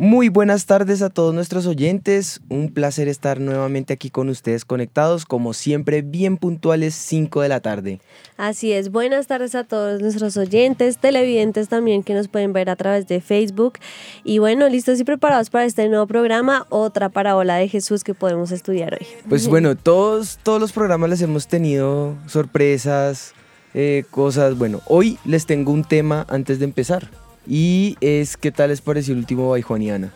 Muy buenas tardes a todos nuestros oyentes. Un placer estar nuevamente aquí con ustedes conectados, como siempre, bien puntuales, 5 de la tarde. Así es, buenas tardes a todos nuestros oyentes, televidentes también que nos pueden ver a través de Facebook. Y bueno, listos y preparados para este nuevo programa, otra parábola de Jesús que podemos estudiar hoy. Pues bueno, todos, todos los programas les hemos tenido sorpresas, eh, cosas. Bueno, hoy les tengo un tema antes de empezar. Y es, ¿qué tal les pareció el último Baijuaniana?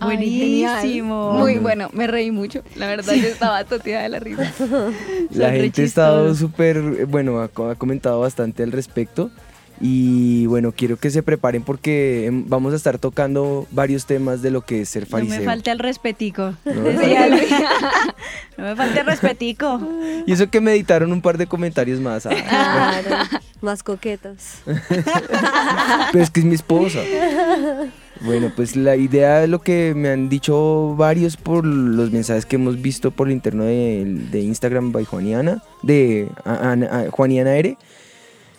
Buenísimo. Muy bueno, me reí mucho. La verdad, yo estaba toteada de la risa. La gente ha estado súper, bueno, ha, ha comentado bastante al respecto. Y bueno, quiero que se preparen porque em, vamos a estar tocando varios temas de lo que es ser fariseo. No me falte el respetico. No me no falte el respetico. Y eso que me editaron un par de comentarios más. ah, Claro, más coquetos. Pero es que es mi esposa. Bueno, pues la idea de lo que me han dicho varios por los mensajes que hemos visto por el interno de, de Instagram by Juaniana, de a- a- a- Juaniana R,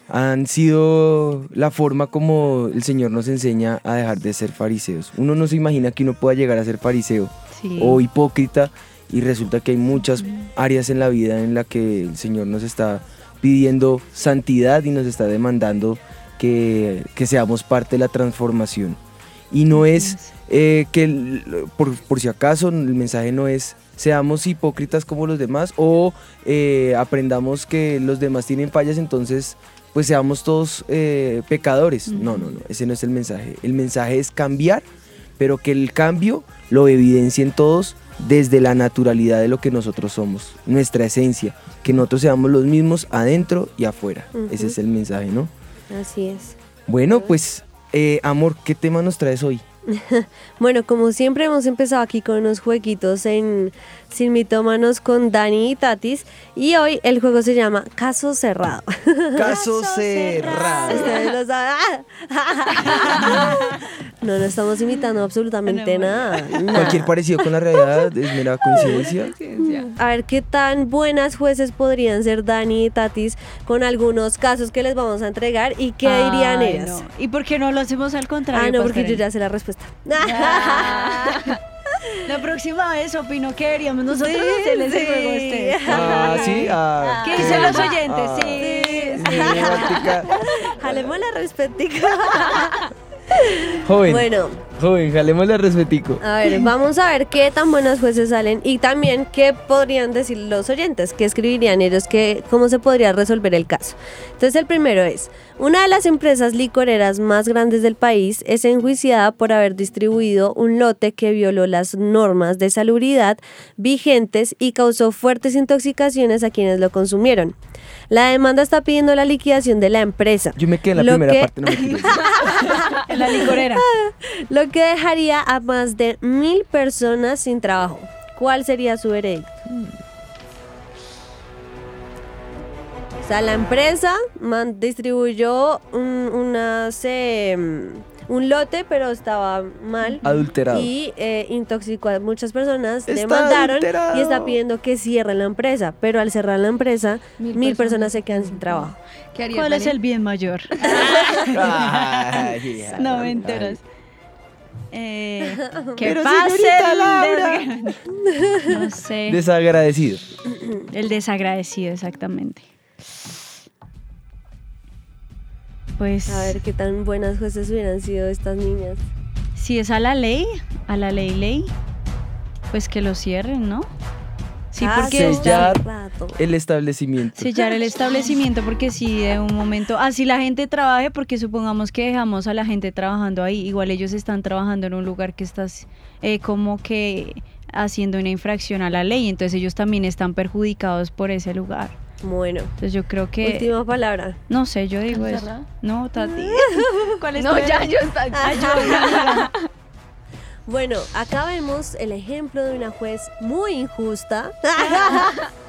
han sido la forma como el Señor nos enseña a dejar de ser fariseos. Uno no se imagina que uno pueda llegar a ser fariseo Sí. o hipócrita y resulta que hay muchas áreas en la vida en la que el Señor nos está pidiendo santidad y nos está demandando que, que seamos parte de la transformación. Y no es eh, que, el- por, por si acaso, el mensaje no es seamos hipócritas como los demás o eh, aprendamos que los demás tienen fallas, entonces pues seamos todos eh, pecadores. No, no, no, ese no es el mensaje. El mensaje es cambiar, pero que el cambio lo evidencien todos desde la naturalidad de lo que nosotros somos, nuestra esencia, que nosotros seamos los mismos adentro y afuera. Ese es el mensaje, ¿no? Así es. Bueno, pues, eh, amor, ¿qué tema nos traes hoy? Bueno, como siempre hemos empezado aquí con unos jueguitos en Sin Mitómanos con Dani y Tatis y hoy el juego se llama Caso Cerrado. Caso cerrado. Ustedes lo saben. No, no estamos imitando absolutamente nada. nada. Cualquier parecido con la realidad es mera coincidencia. A ver qué tan buenas jueces podrían ser Dani y Tatis con algunos casos que les vamos a entregar y qué dirían ellas. no. ¿Y por qué no lo hacemos al contrario? Ah, no, porque yo ya sé la respuesta. Ah. La próxima vez opino que deberíamos nosotros Sí, hacerles el sí. juego a ustedes. Ah, sí. Ah, ¿Qué dicen los ah, oyentes? ah, Sí. sí. Jalemos la respetica. Joven, Bueno, joven, jalemos la respetico. a ver, vamos a ver qué tan buenas jueces salen y también qué podrían decir los oyentes, qué escribirían ellos, qué, cómo se podría resolver el caso. Entonces el primero es, una de las empresas licoreras más grandes del país es enjuiciada por haber distribuido un lote que violó las normas de salubridad vigentes y causó fuertes intoxicaciones a quienes lo consumieron. La demanda está pidiendo la liquidación de la empresa. Yo me quedé en la primera que- parte, no me quedé. En la licorera. Lo que dejaría a más de mil personas sin trabajo. ¿Cuál sería su veredicto? O sea, la empresa man- distribuyó un, unas, em, un lote, pero estaba mal. Adulterado. Y eh, intoxicó a muchas personas, Está demandaron adulterado. y está pidiendo que cierren la empresa. Pero al cerrar la empresa, mil, Mil personas personas. se quedan sin trabajo. ¿Qué harías, ¿Cuál es el bien mayor? Ay, No me enteras. Eh, que Pero pase el No sé. Desagradecido. El desagradecido, exactamente. Pues A ver qué tan buenas jueces hubieran sido estas niñas. si es a la ley, a la ley ley, pues que lo cierren, ¿no? Sí, Ah, porque sí, Sellar el establecimiento. sellar el establecimiento porque si de un momento así la gente trabaje porque supongamos que dejamos a la gente trabajando ahí igual ellos están trabajando en un lugar que estás eh, como que haciendo una infracción a la ley entonces ellos también están perjudicados por ese lugar Bueno, entonces yo creo que última palabra. no sé yo digo eso ¿Cerrado? no Tati ¿cuál es No, ya, yo está. Bueno, acá vemos el ejemplo de una juez muy injusta.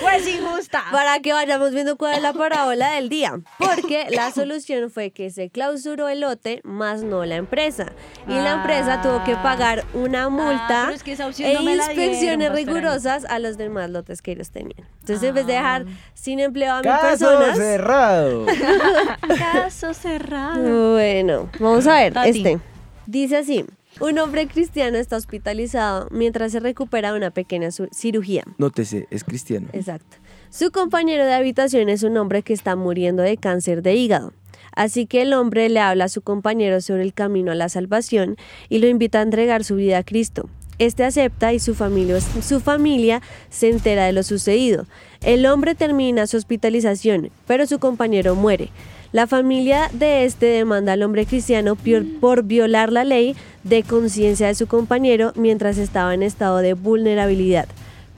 Pues injusta. para que vayamos viendo cuál es la parábola del día. Porque la solución fue que se clausuró el lote, más no la empresa. Y la empresa tuvo que pagar una multa es que esa opción e no dieron, inspecciones pastora. rigurosas a los demás lotes que ellos tenían. Entonces, en vez de dejar sin empleo a mil Caso personas. cerrado. Caso cerrado. Bueno, vamos a ver Tati. este. Dice así. Un hombre cristiano está hospitalizado mientras se recupera de una pequeña cirugía. Nótese, es cristiano. Exacto. Su compañero de habitación es un hombre que está muriendo de cáncer de hígado. Así que el hombre le habla a su compañero sobre el camino a la salvación y lo invita a entregar su vida a Cristo. Este acepta y su familia, su familia se entera de lo sucedido. El hombre termina su hospitalización, pero su compañero muere. La familia de este demanda al hombre cristiano pior- por violar la ley de conciencia de su compañero mientras estaba en estado de vulnerabilidad.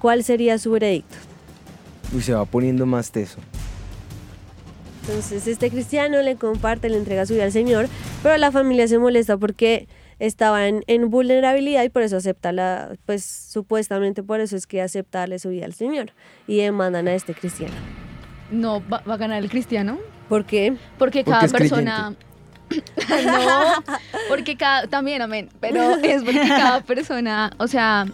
¿Cuál sería su veredicto? Uy, se va poniendo más teso. Entonces este cristiano le comparte, le entrega su vida al Señor, pero la familia se molesta porque estaba en, en vulnerabilidad y por eso acepta la, pues supuestamente por eso es que acepta darle su vida al Señor y demandan a este cristiano. No, va, va a ganar el cristiano. ¿Por qué? Porque Porque cada es persona. no, porque cada. También, amén. Pero es porque cada persona. O sea,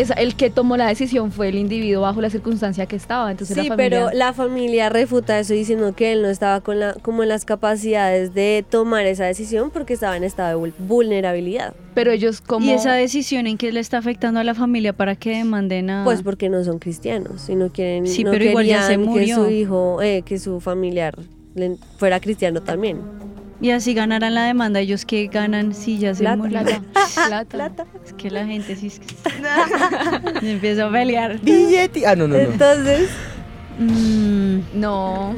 es, el que tomó la decisión fue el individuo bajo la circunstancia que estaba. Entonces Sí, la familia. pero la familia refuta eso diciendo que él no estaba con la, como en las capacidades de tomar esa decisión porque estaba en estado de vul- vulnerabilidad. pero ellos como. ¿Y esa decisión en qué le está afectando a la familia para que demanden a...? Pues porque no son cristianos y no quieren, Sí, no pero igual ya se querían que murió. su hijo, eh, que su familiar fuera cristiano también. Y así ganarán la demanda. ¿Ellos que ganan si ya se Plata. Plata. Plata. Es que la gente sí es que... Se empieza a pelear. Billete. Ah, no, no, no. Entonces, Mm, No.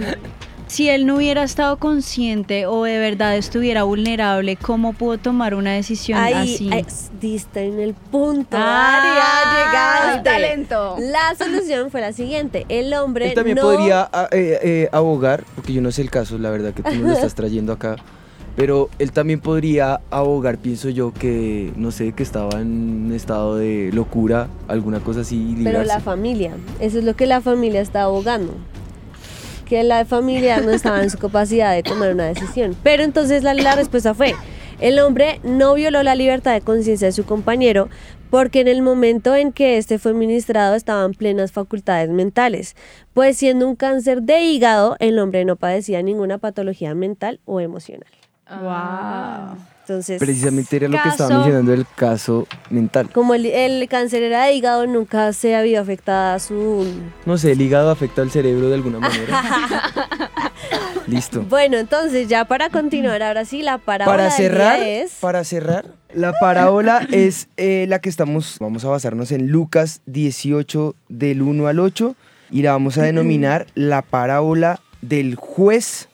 Si él no hubiera estado consciente o de verdad estuviera vulnerable, ¿cómo pudo tomar una decisión ahí, así? ahí, diste en el punto. Ah, Aria, llegaste. talento. La solución fue la siguiente. El hombre Él también no... podría ah, eh, eh, abogar, porque yo no sé el caso, la verdad que tú me lo estás trayendo acá, pero él también podría abogar, pienso yo, que, no sé, que estaba en un estado de locura, alguna cosa así, y Pero la familia, eso es lo que la familia está abogando. Que la familia no estaba en su capacidad de tomar una decisión. Pero entonces la, la respuesta fue, el hombre no violó la libertad de conciencia de su compañero porque en el momento en que este fue ministrado estaban plenas facultades mentales, pues siendo un cáncer de hígado, el hombre no padecía ninguna patología mental o emocional. Wow. Entonces, Precisamente era lo que estaba mencionando el caso mental. como el, el cáncer era de hígado, nunca se había afectada su No sé, el hígado afecta al cerebro de alguna manera. Listo. Bueno, entonces ya para continuar, ahora sí, la parábola Para del cerrar, día es... para cerrar, la parábola es eh, la que estamos, vamos a basarnos en Lucas 18 del 1 al 8 y la vamos a denominar la parábola del juez.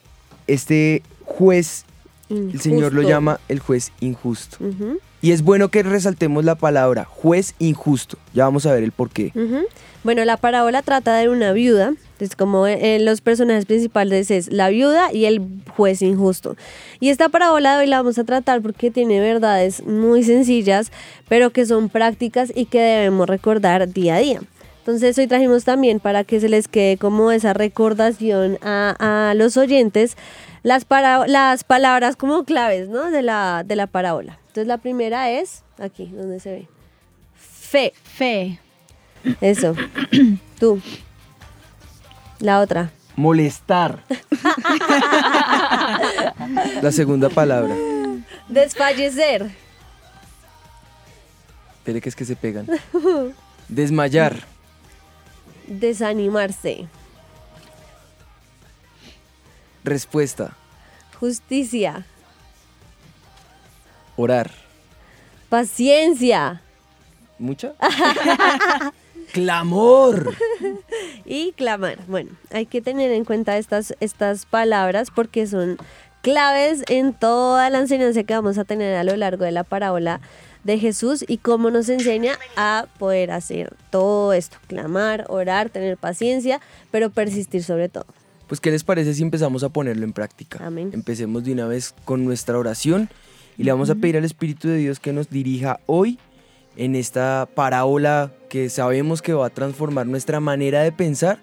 Este juez, el Señor lo llama el juez injusto. Y es bueno que resaltemos la palabra juez injusto. Ya vamos a ver el por qué. Bueno, la parábola trata de una viuda, es como eh, los personajes principales es la viuda y el juez injusto. Y esta parábola de hoy la vamos a tratar porque tiene verdades muy sencillas, pero que son prácticas y que debemos recordar día a día. Entonces hoy trajimos también para que se les quede como esa recordación a, a los oyentes las, para- las palabras como claves ¿no? de, la, de la parábola. Entonces la primera es aquí, donde se ve. Fe. Fe. Eso. Tú. La otra. Molestar. la segunda palabra. Desfallecer. Espere que es que se pegan. Desmayar. Desanimarse. Respuesta. Justicia. Orar. Paciencia. ¿Mucha? Clamor. Y clamar. Bueno, hay que tener en cuenta estas, estas palabras porque son claves en toda la enseñanza que vamos a tener a lo largo de la parábola de Jesús y cómo nos enseña a poder hacer todo esto, clamar, orar, tener paciencia, pero persistir sobre todo. Pues, ¿qué les parece si empezamos a ponerlo en práctica? Amén. Empecemos de una vez con nuestra oración y le vamos a pedir al Espíritu de Dios que nos dirija hoy en esta parábola que sabemos que va a transformar nuestra manera de pensar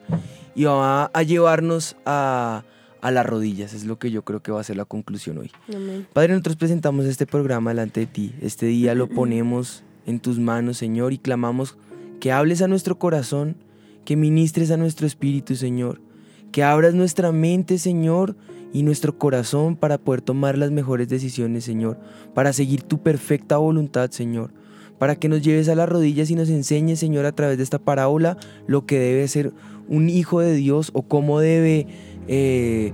y va a llevarnos a, a las rodillas. Es lo que yo creo que va a ser la conclusión hoy. Amén. Padre, nosotros presentamos este programa delante de ti. Este día lo ponemos en tus manos, Señor, y clamamos que hables a nuestro corazón, que ministres a nuestro espíritu, Señor, que abras nuestra mente, Señor, y nuestro corazón para poder tomar las mejores decisiones, Señor, para seguir tu perfecta voluntad, Señor, para que nos lleves a las rodillas y nos enseñes, Señor, a través de esta parábola lo que debe ser un hijo de Dios o cómo debe eh,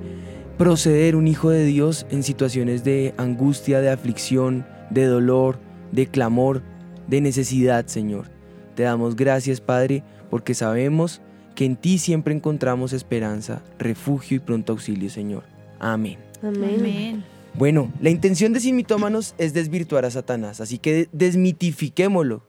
proceder un hijo de Dios en situaciones de angustia, de aflicción, de dolor, de clamor, de necesidad, Señor. Te damos gracias, Padre, porque sabemos que en ti siempre encontramos esperanza, refugio y pronto auxilio, Señor. Amén. Amén. Amén. Bueno, la intención de Sin Mitómanos es desvirtuar a Satanás, así que desmitifiquémoslo.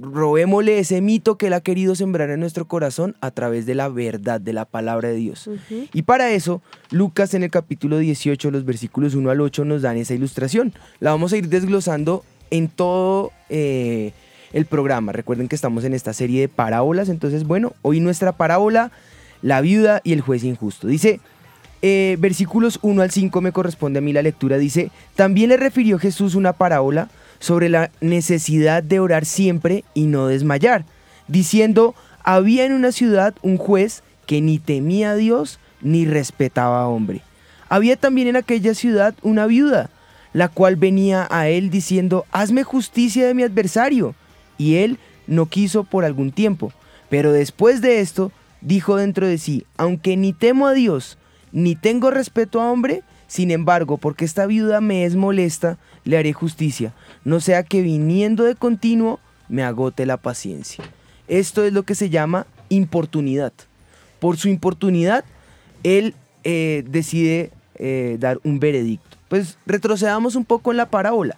Robémosle ese mito que él ha querido sembrar en nuestro corazón a través de la verdad, de la palabra de Dios. Y para eso, Lucas en el capítulo 18, los versículos 1 al 8 nos dan esa ilustración. La vamos a ir desglosando en todo eh, el programa. Recuerden que estamos en esta serie de parábolas, entonces bueno, hoy nuestra parábola, la viuda y el juez injusto. Dice, eh, versículos 1 al 5 me corresponde a mí la lectura, dice, también le refirió Jesús una parábola sobre la necesidad de orar siempre y no desmayar, diciendo, había en una ciudad un juez que ni temía a Dios ni respetaba a hombre. Había también en aquella ciudad una viuda, la cual venía a él diciendo, hazme justicia de mi adversario. Y él no quiso por algún tiempo. Pero después de esto, dijo dentro de sí, aunque ni temo a Dios, ni tengo respeto a hombre, sin embargo, porque esta viuda me es molesta, le haré justicia, no sea que viniendo de continuo me agote la paciencia. Esto es lo que se llama importunidad. Por su importunidad, él eh, decide eh, dar un veredicto. Pues retrocedamos un poco en la parábola.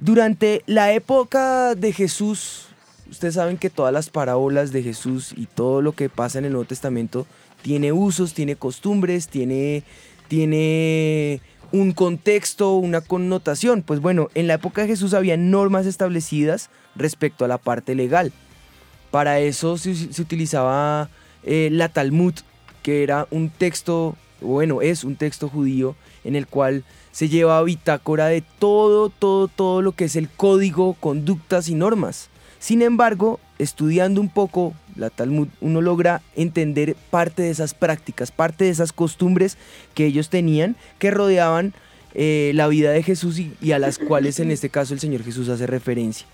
Durante la época de Jesús, ustedes saben que todas las parábolas de Jesús y todo lo que pasa en el Nuevo Testamento tiene usos, tiene costumbres, tiene, tiene un contexto, una connotación. Pues bueno, en la época de Jesús había normas establecidas respecto a la parte legal. Para eso se, utilizaba eh, la Talmud, que era un texto, bueno, es un texto judío en el cual se lleva bitácora de todo, todo, todo lo que es el código, conductas y normas. Sin embargo, estudiando un poco la Talmud, uno logra entender parte de esas prácticas, parte de esas costumbres que ellos tenían, que rodeaban eh, la vida de Jesús y, y a las cuales en este caso el Señor Jesús hace referencia.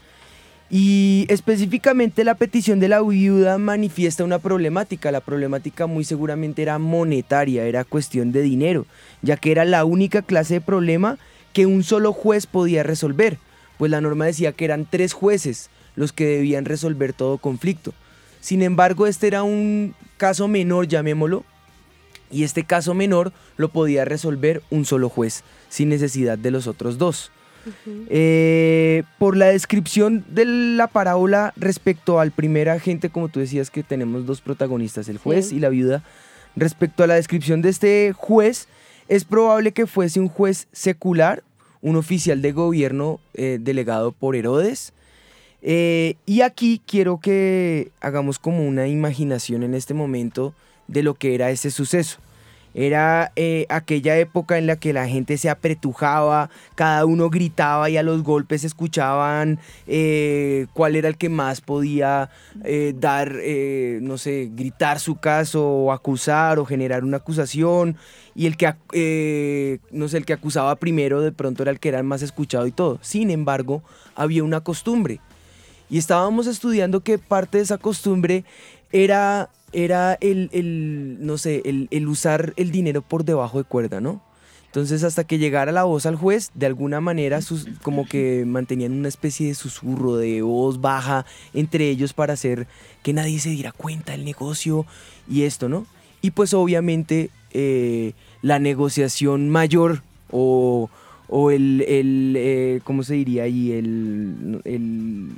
Y específicamente la petición de la viuda manifiesta una problemática. La problemática muy seguramente era monetaria, era cuestión de dinero, ya que era la única clase de problema que un solo juez podía resolver, pues la norma decía que eran tres jueces los que debían resolver todo conflicto. Sin embargo, este era un caso menor, llamémoslo, y este caso menor lo podía resolver un solo juez, sin necesidad de los otros dos. Eh, por la descripción de la parábola respecto al primer agente, como tú decías que tenemos dos protagonistas, el juez Sí. y la viuda, respecto a la descripción de este juez, es probable que fuese un juez secular, un oficial de gobierno eh, delegado por Herodes. Eh, y aquí quiero que hagamos como una imaginación en este momento de lo que era ese suceso. Era eh, aquella época en la que la gente se apretujaba, cada uno gritaba y a los golpes escuchaban eh, cuál era el que más podía eh, dar, no sé, gritar su caso o acusar o generar una acusación. Y el que, no sé, el que acusaba primero de pronto era el que era el más escuchado y todo. Sin embargo, había una costumbre. Y estábamos estudiando que parte de esa costumbre era, era el, el, no sé, el, el usar el dinero por debajo de cuerda, ¿no? Entonces hasta que llegara la voz al juez, de alguna manera sus, como que mantenían una especie de susurro, de voz baja entre ellos para hacer que nadie se diera cuenta del negocio y esto, ¿no? Y pues obviamente eh, la negociación mayor o, o el, el eh, ¿cómo se diría ahí? El, el,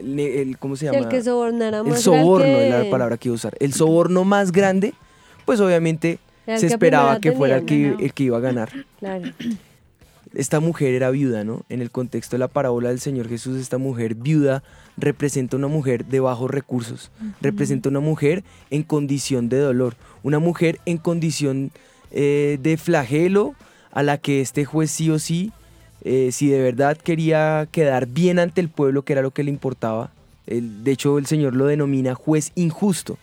el ¿cómo se llama? el que sobornara El más soborno el es que- la palabra que iba a usar. El soborno más grande, pues obviamente se que esperaba que fuera el que, el que iba a ganar. Claro. esta mujer era viuda, ¿no? En el contexto de la parábola del Señor Jesús, esta mujer viuda representa una mujer de bajos recursos, representa una mujer en condición de dolor, una mujer en condición eh, de flagelo a la que este juez sí o sí, eh, si de verdad quería quedar bien ante el pueblo, que era lo que le importaba, el- de hecho el Señor lo denomina juez injusto.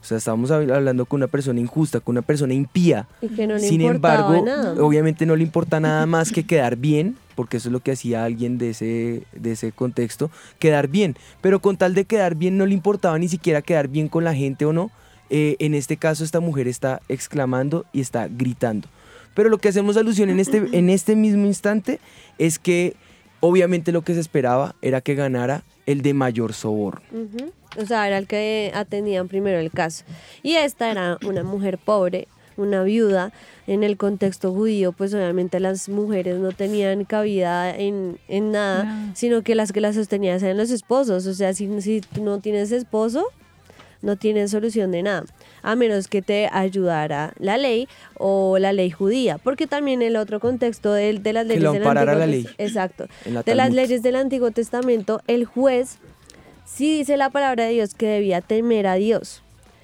O sea, estábamos hab- hablando con una persona injusta, con una persona impía. Y que no le Sin embargo, nada. obviamente no le importa nada más que quedar bien, porque eso es lo que hacía alguien de ese, de ese contexto, quedar bien. Pero con tal de quedar bien no le importaba ni siquiera quedar bien con la gente o no. Eh, en este caso esta mujer está exclamando y está gritando. Pero lo que hacemos alusión en este, en este mismo instante es que obviamente lo que se esperaba era que ganara el de mayor soborno. Ujú. O sea, era el que atendían primero el caso. Y esta era una mujer pobre, una viuda. En el contexto judío, pues obviamente las mujeres no tenían cabida en, en nada, No. sino que las que las sostenían eran los esposos. O sea, si, si tú no tienes esposo, no tienes solución de nada, a menos que te ayudara la ley o la ley judía, porque también el otro contexto de, de las Que leyes lo del Antiguo la ley. Exacto. La De las leyes del Antiguo Testamento, el juez sí dice la palabra de Dios que debía temer a Dios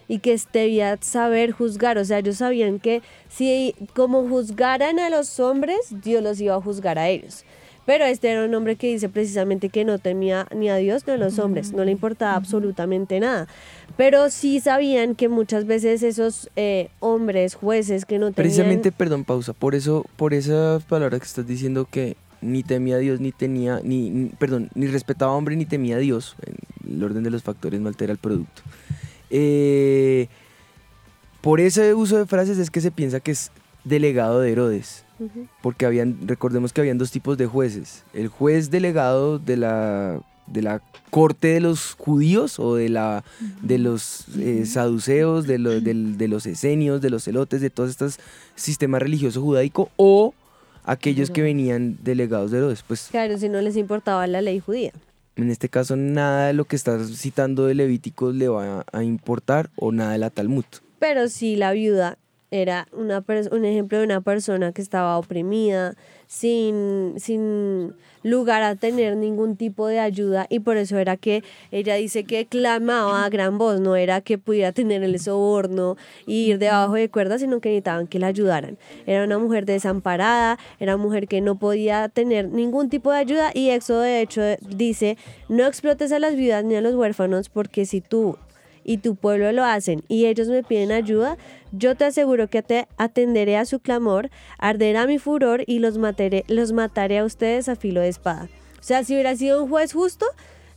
y que debía saber juzgar. O sea, ellos sabían que si como juzgaran a los hombres, Dios los iba a juzgar a ellos. Pero este era un hombre que dice precisamente que no temía ni a Dios ni a los hombres, no le importaba absolutamente nada. Pero sí sabían que muchas veces esos eh, hombres, jueces que no tenían... Precisamente, perdón, pausa. Por eso, por esas palabras que estás diciendo que ni temía a Dios, ni tenía, ni, perdón, ni respetaba a hombre, ni temía a Dios. El orden de los factores no altera el producto. Eh, por ese uso de frases es que se piensa que es delegado de Herodes. Porque habían, recordemos que habían dos tipos de jueces. El juez delegado de la, de la corte de los judíos o de, la, de los eh, saduceos, de, lo- de los esenios, de los celotes, de todos estos sistemas religiosos judaico o aquellos que venían delegados de Herodes. Pues Claro, si no les importaba la ley judía. en este caso nada de lo que estás citando de Levíticos le va a importar o nada de la Talmud. Pero sí, la viuda era una un ejemplo de una persona que estaba oprimida, sin, sin lugar a tener ningún tipo de ayuda y por eso era que ella dice que clamaba a gran voz, no era que pudiera tener el soborno y ir debajo de cuerdas, sino que necesitaban que la ayudaran. Era una mujer desamparada, era una mujer que no podía tener ningún tipo de ayuda y Éxodo de hecho dice, no explotes a las viudas ni a los huérfanos porque si tú y tu pueblo lo hacen y ellos me piden ayuda, yo te aseguro que te atenderé a su clamor, arderá mi furor y los mataré, los mataré a ustedes a filo de espada. O sea, si hubiera sido un juez justo,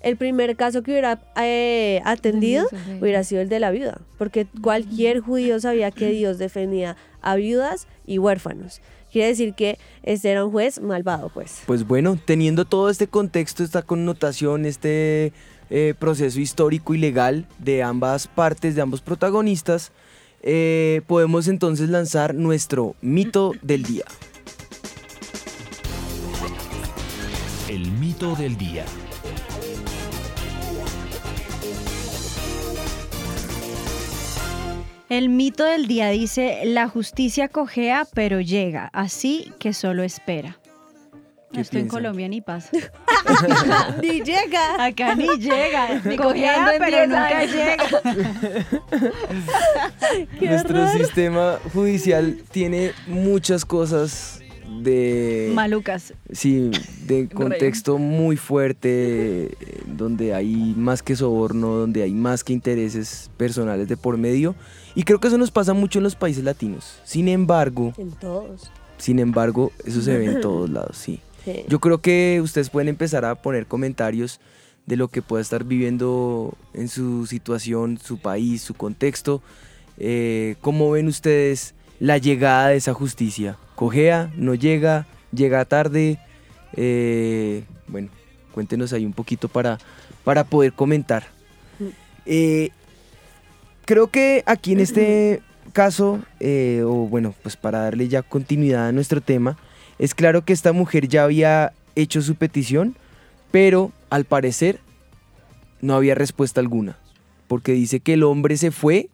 el primer caso que hubiera eh, atendido hubiera sido el de la viuda, porque cualquier judío sabía que Dios defendía a viudas y huérfanos. Quiere decir que este era un juez malvado, pues. Pues bueno, teniendo todo este contexto, esta connotación, este eh, proceso histórico y legal de ambas partes, de ambos protagonistas, eh, podemos entonces lanzar nuestro mito del día. El mito del día. El mito del día dice, la justicia cojea pero llega, así que solo espera. ¿Qué Esto en? Colombia ni pasa. ¡Ni llega! Acá ni llega, Ni en pero 10 nunca llega. ¡Qué Nuestro horror! sistema judicial tiene muchas cosas de... Malucas. Sí, de contexto muy fuerte, eh, donde hay más que soborno, donde hay más que intereses personales de por medio. Y creo que eso nos pasa mucho en los países latinos. Sin embargo, En todos. sin embargo, eso se ve en todos lados, sí. Sí. Yo creo que ustedes pueden empezar a poner comentarios de lo que pueda estar viviendo en su situación, su país, su contexto. Eh, ¿Cómo ven ustedes la llegada de esa justicia? ¿Cojea? ¿No llega? ¿Llega tarde? Eh, bueno, cuéntenos ahí un poquito para, para poder comentar. Eh, creo que aquí en este caso, eh, o bueno, pues para darle ya continuidad a nuestro tema, es claro que esta mujer ya había hecho su petición, pero al parecer no había respuesta alguna, porque dice que el hombre se fue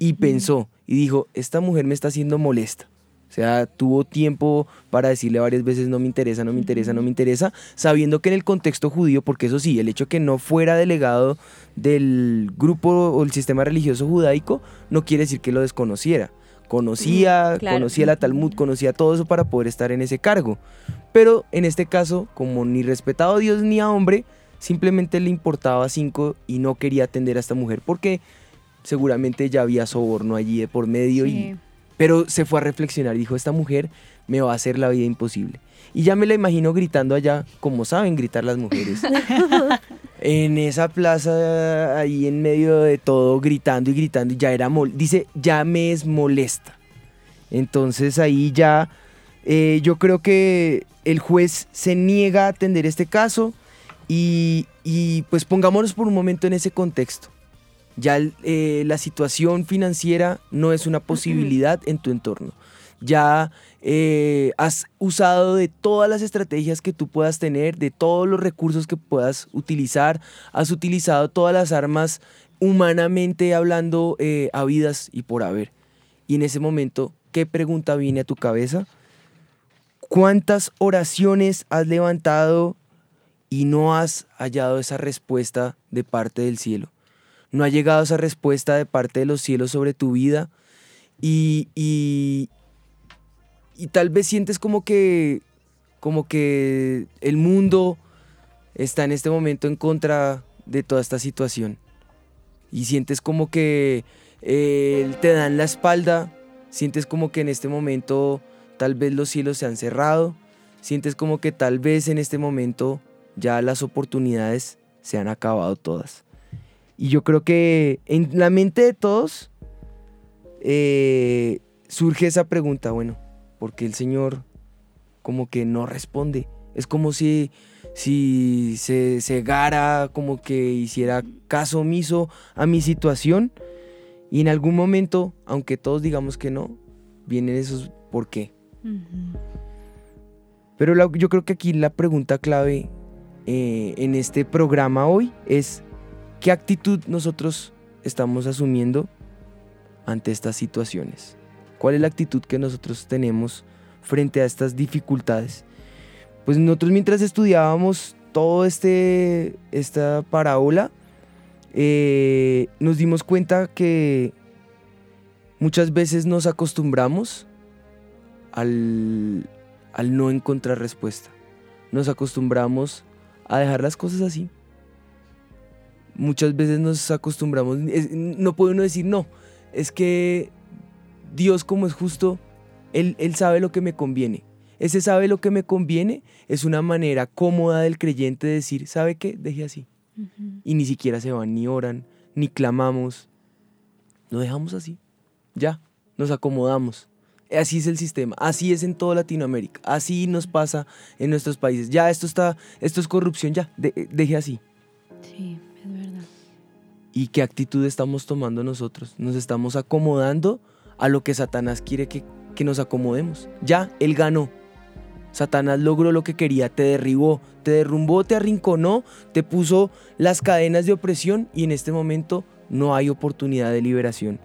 y pensó y dijo, esta mujer me está haciendo molesta, O sea, tuvo tiempo para decirle varias veces no me interesa, no me interesa, no me interesa, sabiendo que en el contexto judío, porque eso sí, el hecho que no fuera delegado del grupo o el sistema religioso judaico no quiere decir que lo desconociera. Conocía, claro. conocía la Talmud, conocía todo eso para poder estar en ese cargo. Pero en este caso, como ni respetaba a Dios ni a hombre, simplemente le importaba cinco y no quería atender a esta mujer porque seguramente ya había soborno allí de por medio y pero se fue a reflexionar y dijo, esta mujer me va a hacer la vida imposible. Y ya me la imagino gritando allá, como saben gritar las mujeres. en esa plaza, ahí en medio de todo, gritando y gritando, y ya era, mol dice, ya me es molesta. Entonces ahí ya, eh, yo creo que el juez se niega a atender este caso y, y, pues pongámonos por un momento en ese contexto. Ya eh, la situación financiera no es una posibilidad en tu entorno. Ya eh, has usado de todas las estrategias que tú puedas tener, de todos los recursos que puedas utilizar, has utilizado todas las armas humanamente hablando eh, habidas y por haber. Y en ese momento, ¿qué pregunta viene a tu cabeza? ¿Cuántas oraciones has levantado y no has hallado esa respuesta de parte del cielo? No ha llegado esa respuesta de parte de los cielos sobre tu vida y, y, y tal vez sientes como que, como que el mundo está en este momento en contra de toda esta situación. Y sientes como que eh, te dan la espalda, sientes como que en este momento tal vez los cielos se han cerrado, sientes como que tal vez en este momento ya las oportunidades se han acabado todas. Y yo creo que en la mente de todos eh, surge esa pregunta, bueno, ¿por qué el Señor como que no responde? Es como si, si se cegara, como que hiciera caso omiso a mi situación. Y en algún momento, aunque todos digamos que no, vienen esos ¿por qué? Pero la- yo creo que aquí la pregunta clave eh, en este programa hoy es ¿qué actitud nosotros estamos asumiendo ante estas situaciones? ¿Cuál es la actitud que nosotros tenemos frente a estas dificultades? Pues nosotros mientras estudiábamos todo este esta parábola eh, nos dimos cuenta que muchas veces nos acostumbramos al, al no encontrar respuesta. Nos acostumbramos a dejar las cosas así. Muchas veces nos acostumbramos, no puede uno decir no, es que Dios como es justo, él, él sabe lo que me conviene. Ese sabe lo que me conviene es una manera cómoda del creyente de decir, ¿sabe qué? Deje así. Y ni siquiera se van, ni oran, ni clamamos. Lo dejamos así. Ya, nos acomodamos. Así es el sistema, así es en toda Latinoamérica, así nos pasa en nuestros países. Ya, esto está, esto es corrupción, ya, de- deje así. Sí, es verdad. ¿Y qué actitud estamos tomando nosotros? Nos estamos acomodando a lo que Satanás quiere que, que nos acomodemos. Ya, él ganó. Satanás logró lo que quería, te derribó, te derrumbó, te arrinconó, te puso las cadenas de opresión y en este momento no hay oportunidad de liberación.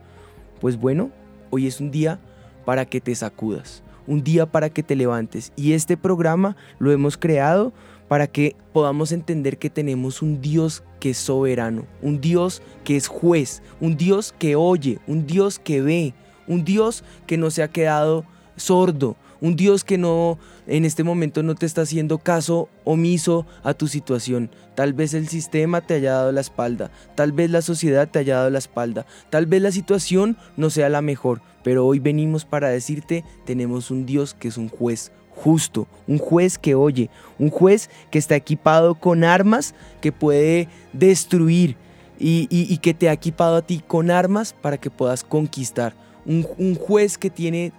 Pues bueno, hoy es un día para que te sacudas, un día para que te levantes y este programa lo hemos creado para que podamos entender que tenemos un Dios que es soberano, un Dios que es juez, un Dios que oye, un Dios que ve, un Dios que no se ha quedado sordo, un Dios que no en este momento no te está haciendo caso omiso a tu situación. Tal vez el sistema te haya dado la espalda, tal vez la sociedad te haya dado la espalda, tal vez la situación no sea la mejor, pero hoy venimos para decirte, tenemos un Dios que es un juez justo, un juez que oye, un juez que está equipado con armas que puede destruir y, y- y que te ha equipado a ti con armas para que puedas conquistar. Un, un juez que tiene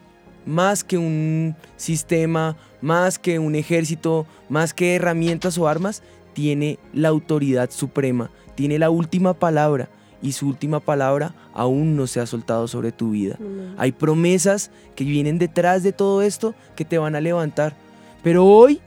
más que un sistema, más que un ejército, más que herramientas o armas, tiene la autoridad suprema, tiene la última palabra y su última palabra aún no se ha soltado sobre tu vida. Hay promesas que vienen detrás de todo esto que te van a levantar. Pero hoy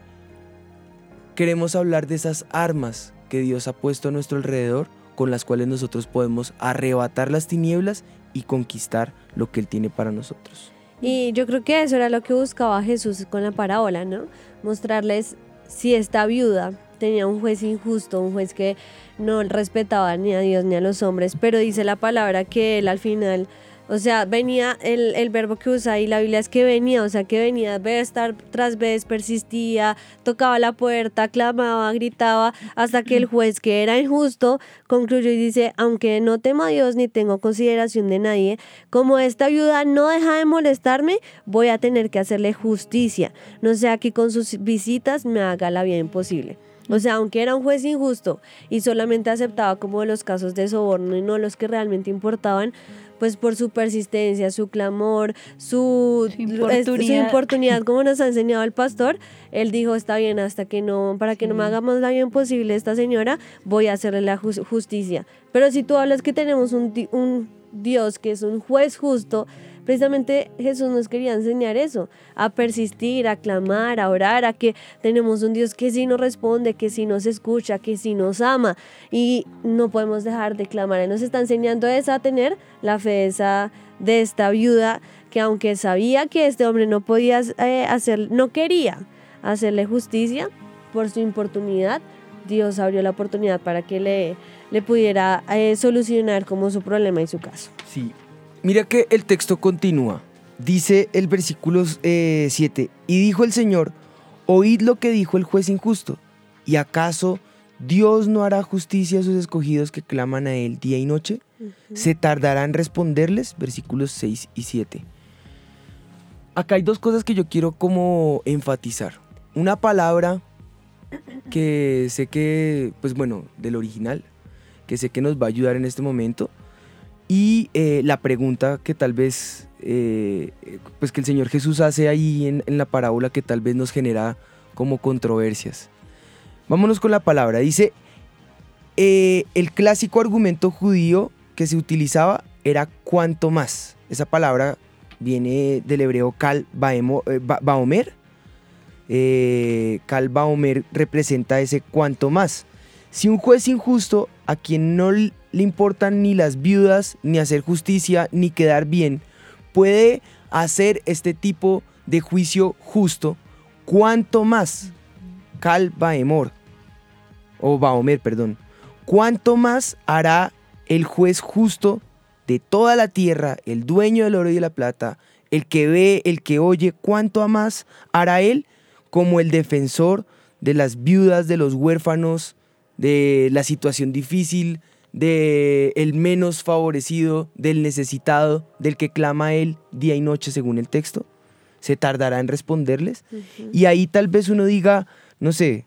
queremos hablar de esas armas que Dios ha puesto a nuestro alrededor con las cuales nosotros podemos arrebatar las tinieblas y conquistar lo que Él tiene para nosotros. Y yo creo que eso era lo que buscaba Jesús con la parábola, ¿no? Mostrarles si esta viuda tenía un juez injusto, un juez que no respetaba ni a Dios ni a los hombres, pero dice la palabra que él al final, o sea, venía, el, el verbo que usa ahí la Biblia es que venía, o sea, que venía vez tras vez, persistía, tocaba la puerta, clamaba, gritaba, hasta que el juez, que era injusto, concluyó y dice, aunque no temo a Dios ni tengo consideración de nadie, como esta viuda no deja de molestarme, voy a tener que hacerle justicia, no sea que con sus visitas me haga la vida imposible. O sea, aunque era un juez injusto y solamente aceptaba como los casos de soborno y no los que realmente importaban, pues por su persistencia, su clamor, su, Su su importunidad. importunidad, como nos ha enseñado el pastor, él dijo, está bien, hasta que no, para que no me hagamos la vida imposible esta señora, voy a hacerle la jus- justicia. Pero si tú hablas que tenemos un, un Dios que es un juez justo, precisamente Jesús nos quería enseñar eso, a persistir, a clamar, a orar, a que tenemos un Dios que sí nos responde, que sí nos escucha, que sí nos ama y no podemos dejar de clamar. Él nos está enseñando a tener la fe esa, de esta viuda que aunque sabía que este hombre no podía eh, hacer, no quería hacerle justicia por su importunidad, Dios abrió la oportunidad para que le, le pudiera eh, solucionar como su problema y su caso. Sí. Mira que el texto continúa. Dice el versículo 7, y dijo el Señor, oíd lo que dijo el juez injusto, y acaso Dios no hará justicia a sus escogidos que claman a Él día y noche? ¿Se tardará en responderles? Versículos 6 y 7. Acá hay dos cosas que yo quiero como enfatizar. Una palabra que sé que, pues bueno, del original, que sé que nos va a ayudar en este momento. Y eh, la pregunta que tal vez, eh, pues que el Señor Jesús hace ahí en, la parábola que tal vez nos genera como controversias. Vámonos con la palabra. Dice, eh, el clásico argumento judío que se utilizaba era cuanto más. Esa palabra viene del hebreo kal baemo- ba- baomer. Kal baomer representa ese cuanto más. Si un juez injusto a quien no le importan ni las viudas, ni hacer justicia, ni quedar bien, puede hacer este tipo de juicio justo, cuanto más, Cal Baemor, o Baomer, perdón, cuanto más hará el juez justo de toda la tierra, el dueño del oro y de la plata, el que ve, el que oye, cuánto más hará él como el defensor de las viudas, de los huérfanos, de la situación difícil, de el menos favorecido, del necesitado, del que clama a él día y noche según el texto. Se tardará en responderles. Y ahí tal vez uno diga, no sé,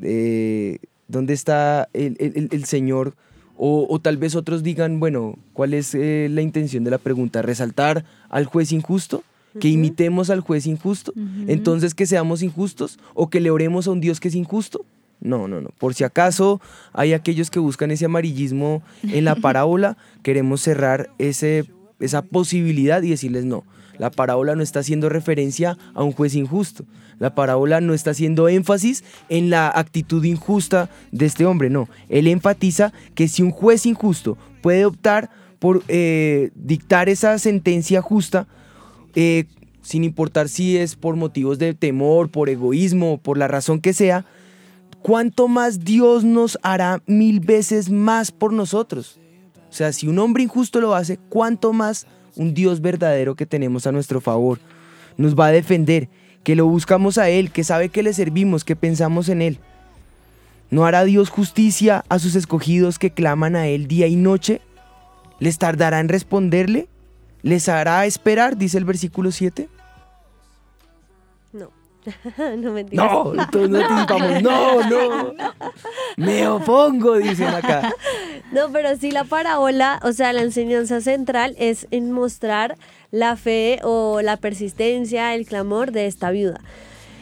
eh, ¿dónde está el, el- el- Señor? O, o tal vez otros digan, bueno, ¿cuál es eh, la intención de la pregunta? ¿Resaltar al juez injusto? ¿Que imitemos al juez injusto? Entonces que seamos injustos o que le oremos a un Dios que es injusto. No, no, no. Por si acaso hay aquellos que buscan ese amarillismo en la parábola, queremos cerrar ese, esa posibilidad y decirles no. La parábola no está haciendo referencia a un juez injusto. La parábola no está haciendo énfasis en la actitud injusta de este hombre, no. Él enfatiza que si un juez injusto puede optar por eh, dictar esa sentencia justa, eh, sin importar si es por motivos de temor, por egoísmo, por la razón que sea, ¿cuánto más Dios nos hará mil veces más por nosotros? O sea, si un hombre injusto lo hace, ¿cuánto más un Dios verdadero que tenemos a nuestro favor nos va a defender? Que lo buscamos a Él, que sabe que le servimos, que pensamos en Él. ¿No hará Dios justicia a sus escogidos que claman a Él día y noche? ¿Les tardará en responderle? ¿Les hará esperar? Dice el versículo 7. No. mentiras. No, entonces no anticipamos. No, no. Me opongo, dicen acá. No, pero sí la parábola, o sea, la enseñanza central es en mostrar la fe o la persistencia, el clamor de esta viuda.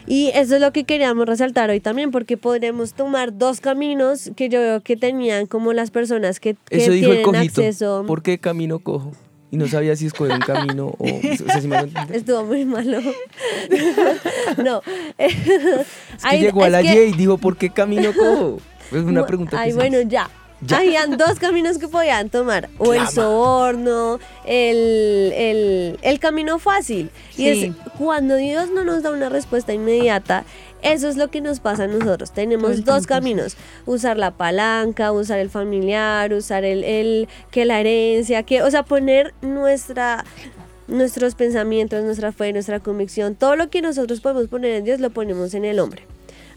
Y eso es lo que queríamos resaltar hoy también, porque podríamos tomar dos caminos que yo veo que tenían como las personas que, que Eso dijo el tienen cojito. acceso. ¿Por qué camino cojo? Y no sabía si escoger un camino o... o sea, si me. Estuvo muy malo. no. es Es que llegó a la Y y dijo, ¿por qué camino cojo? Es una pregunta que Ay, se bueno, hizo. ya. Habían dos caminos que podían tomar, o el soborno, el, el, el camino fácil. Y es cuando Dios no nos da una respuesta inmediata, eso es lo que nos pasa a nosotros. Tenemos dos caminos, usar la palanca, usar el familiar, usar el, el que la herencia, que, o sea, poner nuestra nuestros pensamientos, nuestra fe, nuestra convicción, todo lo que nosotros podemos poner en Dios lo ponemos en el hombre.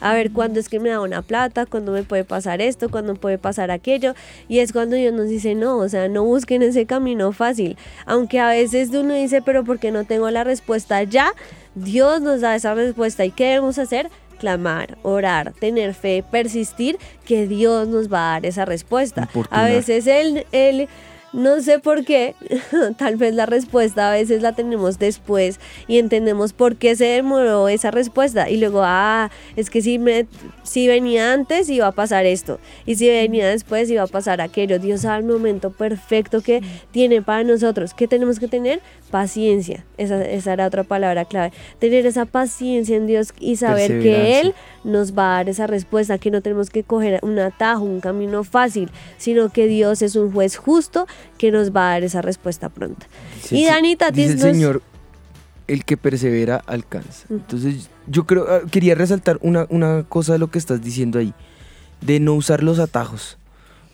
A ver, ¿cuándo es que me da una plata? ¿Cuándo me puede pasar esto? ¿Cuándo puede pasar aquello? Y es cuando Dios nos dice, no, o sea, no busquen ese camino fácil. Aunque a veces uno dice, pero porque no tengo la respuesta ya, Dios nos da esa respuesta. ¿Y qué debemos hacer? Clamar, orar, tener fe, persistir, que Dios nos va a dar esa respuesta. A veces Él, él no sé por qué, tal vez la respuesta a veces la tenemos después y entendemos por qué se demoró esa respuesta y luego, ah, es que si, me, si venía antes iba a pasar esto y si venía después iba a pasar aquello. Dios sabe el momento perfecto que tiene para nosotros. ¿Qué tenemos que tener? Paciencia. Esa, esa era otra palabra clave. Tener esa paciencia en Dios y saber que Él nos va a dar esa respuesta, que no tenemos que coger un atajo, un camino fácil, sino que Dios es un juez justo que nos va a dar esa respuesta pronta. Dice y el- Dani Tatis dice el nos- Señor, el que persevera alcanza. Entonces, yo creo, ah, quería resaltar una, una cosa de lo que estás diciendo ahí, de no usar los atajos,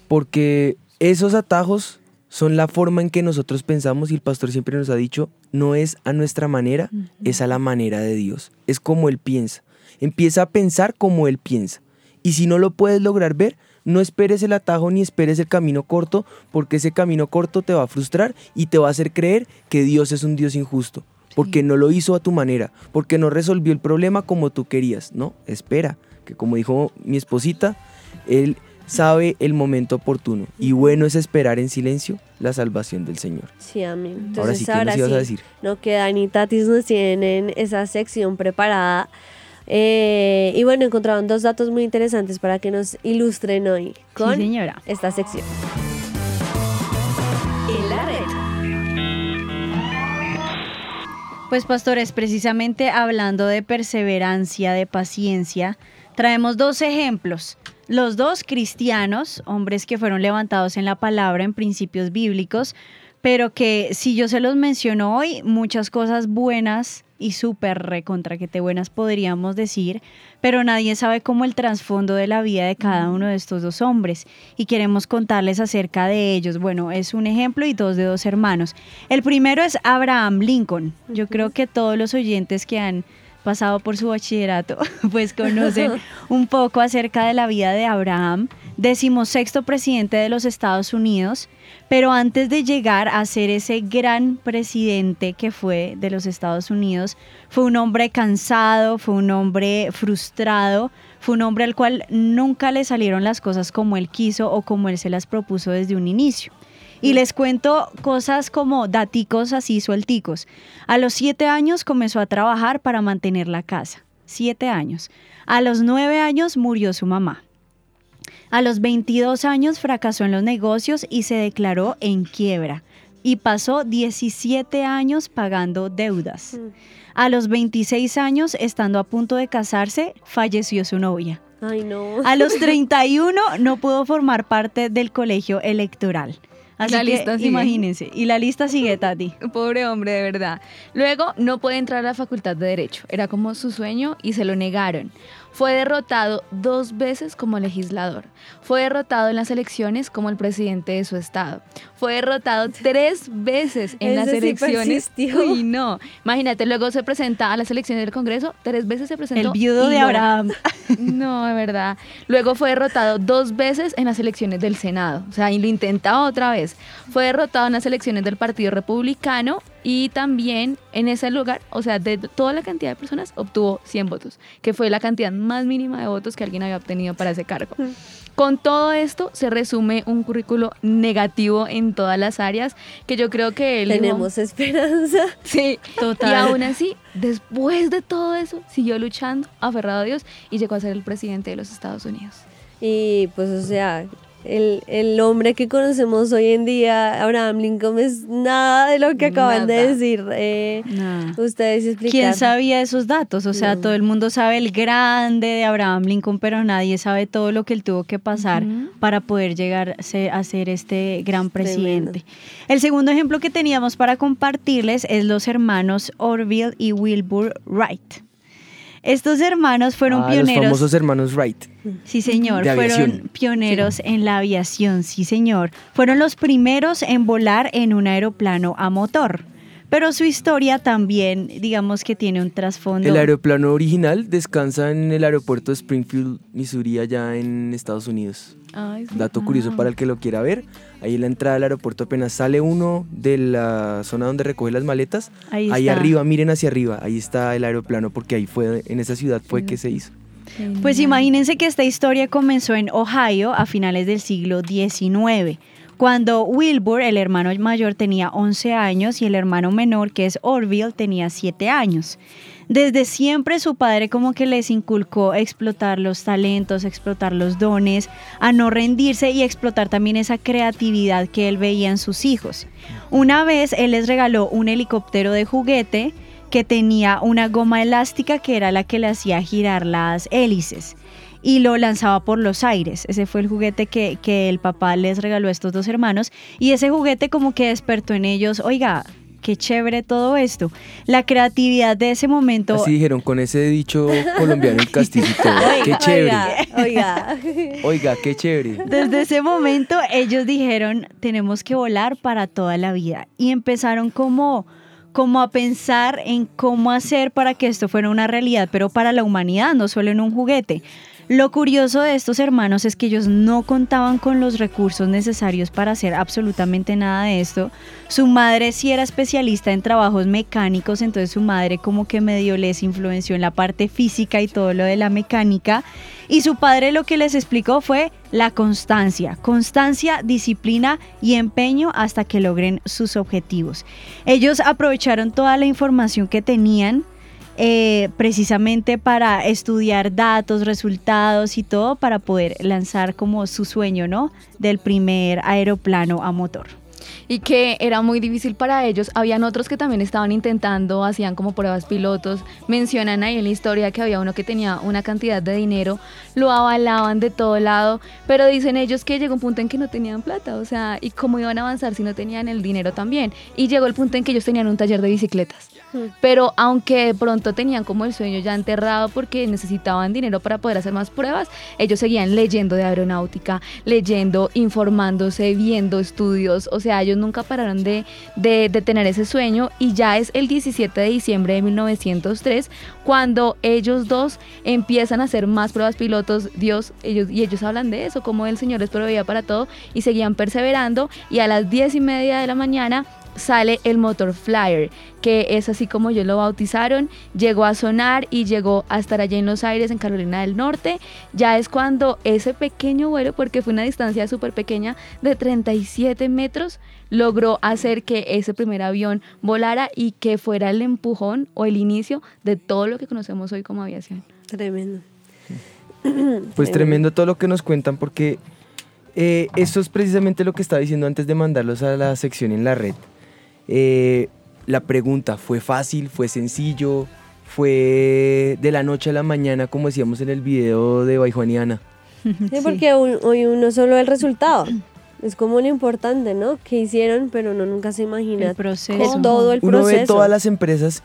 porque esos atajos son la forma en que nosotros pensamos y el pastor siempre nos ha dicho, no es a nuestra manera, es a la manera de Dios, es como Él piensa. Empieza a pensar como Él piensa. Y si no lo puedes lograr ver, no esperes el atajo ni esperes el camino corto, porque ese camino corto te va a frustrar y te va a hacer creer que Dios es un Dios injusto, porque no lo hizo a tu manera, porque no resolvió el problema como tú querías. No, espera, que como dijo mi esposita, Él sabe el momento oportuno y bueno es esperar en silencio la salvación del Señor. Sí, amén. Entonces, Ahora sí, ¿qué nos ibas a decir? No, que Dani y Tatis nos tienen esa sección preparada. Eh, y bueno, encontraron dos datos muy interesantes para que nos ilustren hoy con Sí, señora. esta sección. En la red. Pues pastores, precisamente hablando de perseverancia, de paciencia, traemos dos ejemplos. Los dos cristianos, hombres que fueron levantados en la palabra en principios bíblicos, pero que si yo se los menciono hoy, muchas cosas buenas y súper recontra que te buenas podríamos decir, pero nadie sabe cómo el trasfondo de la vida de cada uno de estos dos hombres y queremos contarles acerca de ellos. Bueno, es un ejemplo y dos de dos hermanos. El primero es Abraham Lincoln. Yo creo que todos los oyentes que han pasado por su bachillerato, pues conocen un poco acerca de la vida de Abraham, decimosexto presidente de los Estados Unidos, pero antes de llegar a ser ese gran presidente que fue de los Estados Unidos, fue un hombre cansado, fue un hombre frustrado, fue un hombre al cual nunca le salieron las cosas como él quiso o como él se las propuso desde un inicio. Y les cuento cosas como daticos así suelticos. A los siete años comenzó a trabajar para mantener la casa. Siete años. A los nueve años murió su mamá. A los 22 años fracasó en los negocios y se declaró en quiebra. Y pasó 17 años pagando deudas. A los 26 años, estando a punto de casarse, falleció su novia. Ay, no. A los 31 no pudo formar parte del colegio electoral. Así La que lista sigue. imagínense. Y la lista sigue, Tati. Pobre hombre, de verdad. Luego no puede entrar a la facultad de Derecho. Era como su sueño y se lo negaron. Fue derrotado dos veces como legislador. Fue derrotado en las elecciones como el presidente de su estado. Fue derrotado tres veces en las sí elecciones. Uy, no. Imagínate, luego se presenta a las elecciones del Congreso. Tres veces se presentó. El viudo y de. Abraham. No, de verdad. Luego fue derrotado dos veces en las elecciones del Senado. O sea, y lo intentaba otra vez. Fue derrotado en las elecciones del Partido Republicano y también en ese lugar, o sea, de toda la cantidad de personas, obtuvo 100 votos, que fue la cantidad más mínima de votos que alguien había obtenido para ese cargo. Con todo esto se resume un currículo negativo en todas las áreas que yo creo que él dijo- Tenemos esperanza. Sí, Total. Y aún así, después de todo eso, siguió luchando, aferrado a Dios y llegó a ser el presidente de los Estados Unidos. Y pues, o sea, el, el hombre que conocemos hoy en día, Abraham Lincoln, es nada de lo que acaban de decir eh, ustedes explicar. ¿Quién sabía esos datos? O sea, No. todo el mundo sabe el grande de Abraham Lincoln, pero nadie sabe todo lo que él tuvo que pasar para poder llegar a ser- este gran Tremendo. presidente. El segundo ejemplo que teníamos para compartirles es los hermanos Orville y Wilbur Wright. Estos hermanos fueron Ah, los pioneros. famosos hermanos Wright. Sí, señor. De Fueron aviación. pioneros en la aviación, sí, señor. Fueron los primeros en volar en un aeroplano a motor. Pero su historia también, digamos que tiene un trasfondo. El aeroplano original descansa en el aeropuerto de Springfield, Missouri, allá en Estados Unidos. Ay, sí. Dato curioso para el que lo quiera ver. Ahí en la entrada del aeropuerto apenas sale uno de la zona donde recoge las maletas. Ahí Ahí, está. arriba, miren hacia arriba, ahí está el aeroplano porque ahí fue, en esa ciudad fue que se hizo. Pues imagínense que esta historia comenzó en Ohio a finales del siglo XIX, cuando Wilbur, el hermano mayor, tenía 11 años y el hermano menor, que es Orville, tenía 7 años. Desde siempre su padre como que les inculcó explotar los talentos, explotar los dones, a no rendirse y explotar también esa creatividad que él veía en sus hijos. Una vez él les regaló un helicóptero de juguete que tenía una goma elástica que era la que le hacía girar las hélices y lo lanzaba por los aires. Ese fue el juguete que, que el papá les regaló a estos dos hermanos y ese juguete como que despertó en ellos, oiga, qué chévere todo esto. La creatividad de ese momento... Así dijeron con ese dicho colombiano el todo. Qué chévere. Oiga, oiga. Oiga, qué chévere. Desde ese momento ellos dijeron, tenemos que volar para toda la vida. Y empezaron como, como a pensar en cómo hacer para que esto fuera una realidad, pero para la humanidad, no solo en un juguete. Lo curioso de estos hermanos es que ellos no contaban con los recursos necesarios para hacer absolutamente nada de esto. Su madre sí era especialista en trabajos mecánicos, entonces su madre como que medio les influenció en la parte física y todo lo de la mecánica. Y su padre lo que les explicó fue la constancia, constancia, disciplina y empeño hasta que logren sus objetivos. Ellos aprovecharon toda la información que tenían eh, precisamente para estudiar datos, resultados y todo para poder lanzar como su sueño, ¿no? Del primer aeroplano a motor. y que era muy difícil para ellos. Habían otros que también estaban intentando, hacían como pruebas pilotos. Mencionan ahí en la historia que había uno que tenía una cantidad de dinero, lo avalaban de todo lado, pero dicen ellos que llegó un punto en que no tenían plata, o sea, y cómo iban a avanzar si no tenían el dinero también. Y llegó el punto en que ellos tenían un taller de bicicletas. Pero aunque de pronto tenían como el sueño ya enterrado porque necesitaban dinero para poder hacer más pruebas, ellos seguían leyendo de aeronáutica, leyendo, informándose, viendo estudios, o sea, ellos nunca pararon de, de, de tener ese sueño y ya es el 17 de diciembre de 1903 cuando ellos dos empiezan a hacer más pruebas pilotos, Dios, ellos, y ellos hablan de eso, como el Señor les proveía para todo y seguían perseverando. Y a las 10 y media de la mañana sale el motor flyer, que es así como ellos lo bautizaron, llegó a sonar y llegó a estar allá en Los Aires, en Carolina del Norte. Ya es cuando ese pequeño vuelo, porque fue una distancia súper pequeña de 37 metros, logró hacer que ese primer avión volara y que fuera el empujón o el inicio de todo lo que conocemos hoy como aviación. Tremendo. Pues tremendo todo lo que nos cuentan porque eh, esto es precisamente lo que estaba diciendo antes de mandarlos a la sección en la red. Eh, la pregunta, ¿fue fácil? ¿Fue sencillo? ¿Fue de la noche a la mañana como decíamos en el video de Baijuaniana? Sí, Sí. porque un- hoy uno solo el resultado. Es como lo importante, ¿no? Que hicieron, pero uno nunca se imagina El proceso. todo el Uno proceso. ve todas las empresas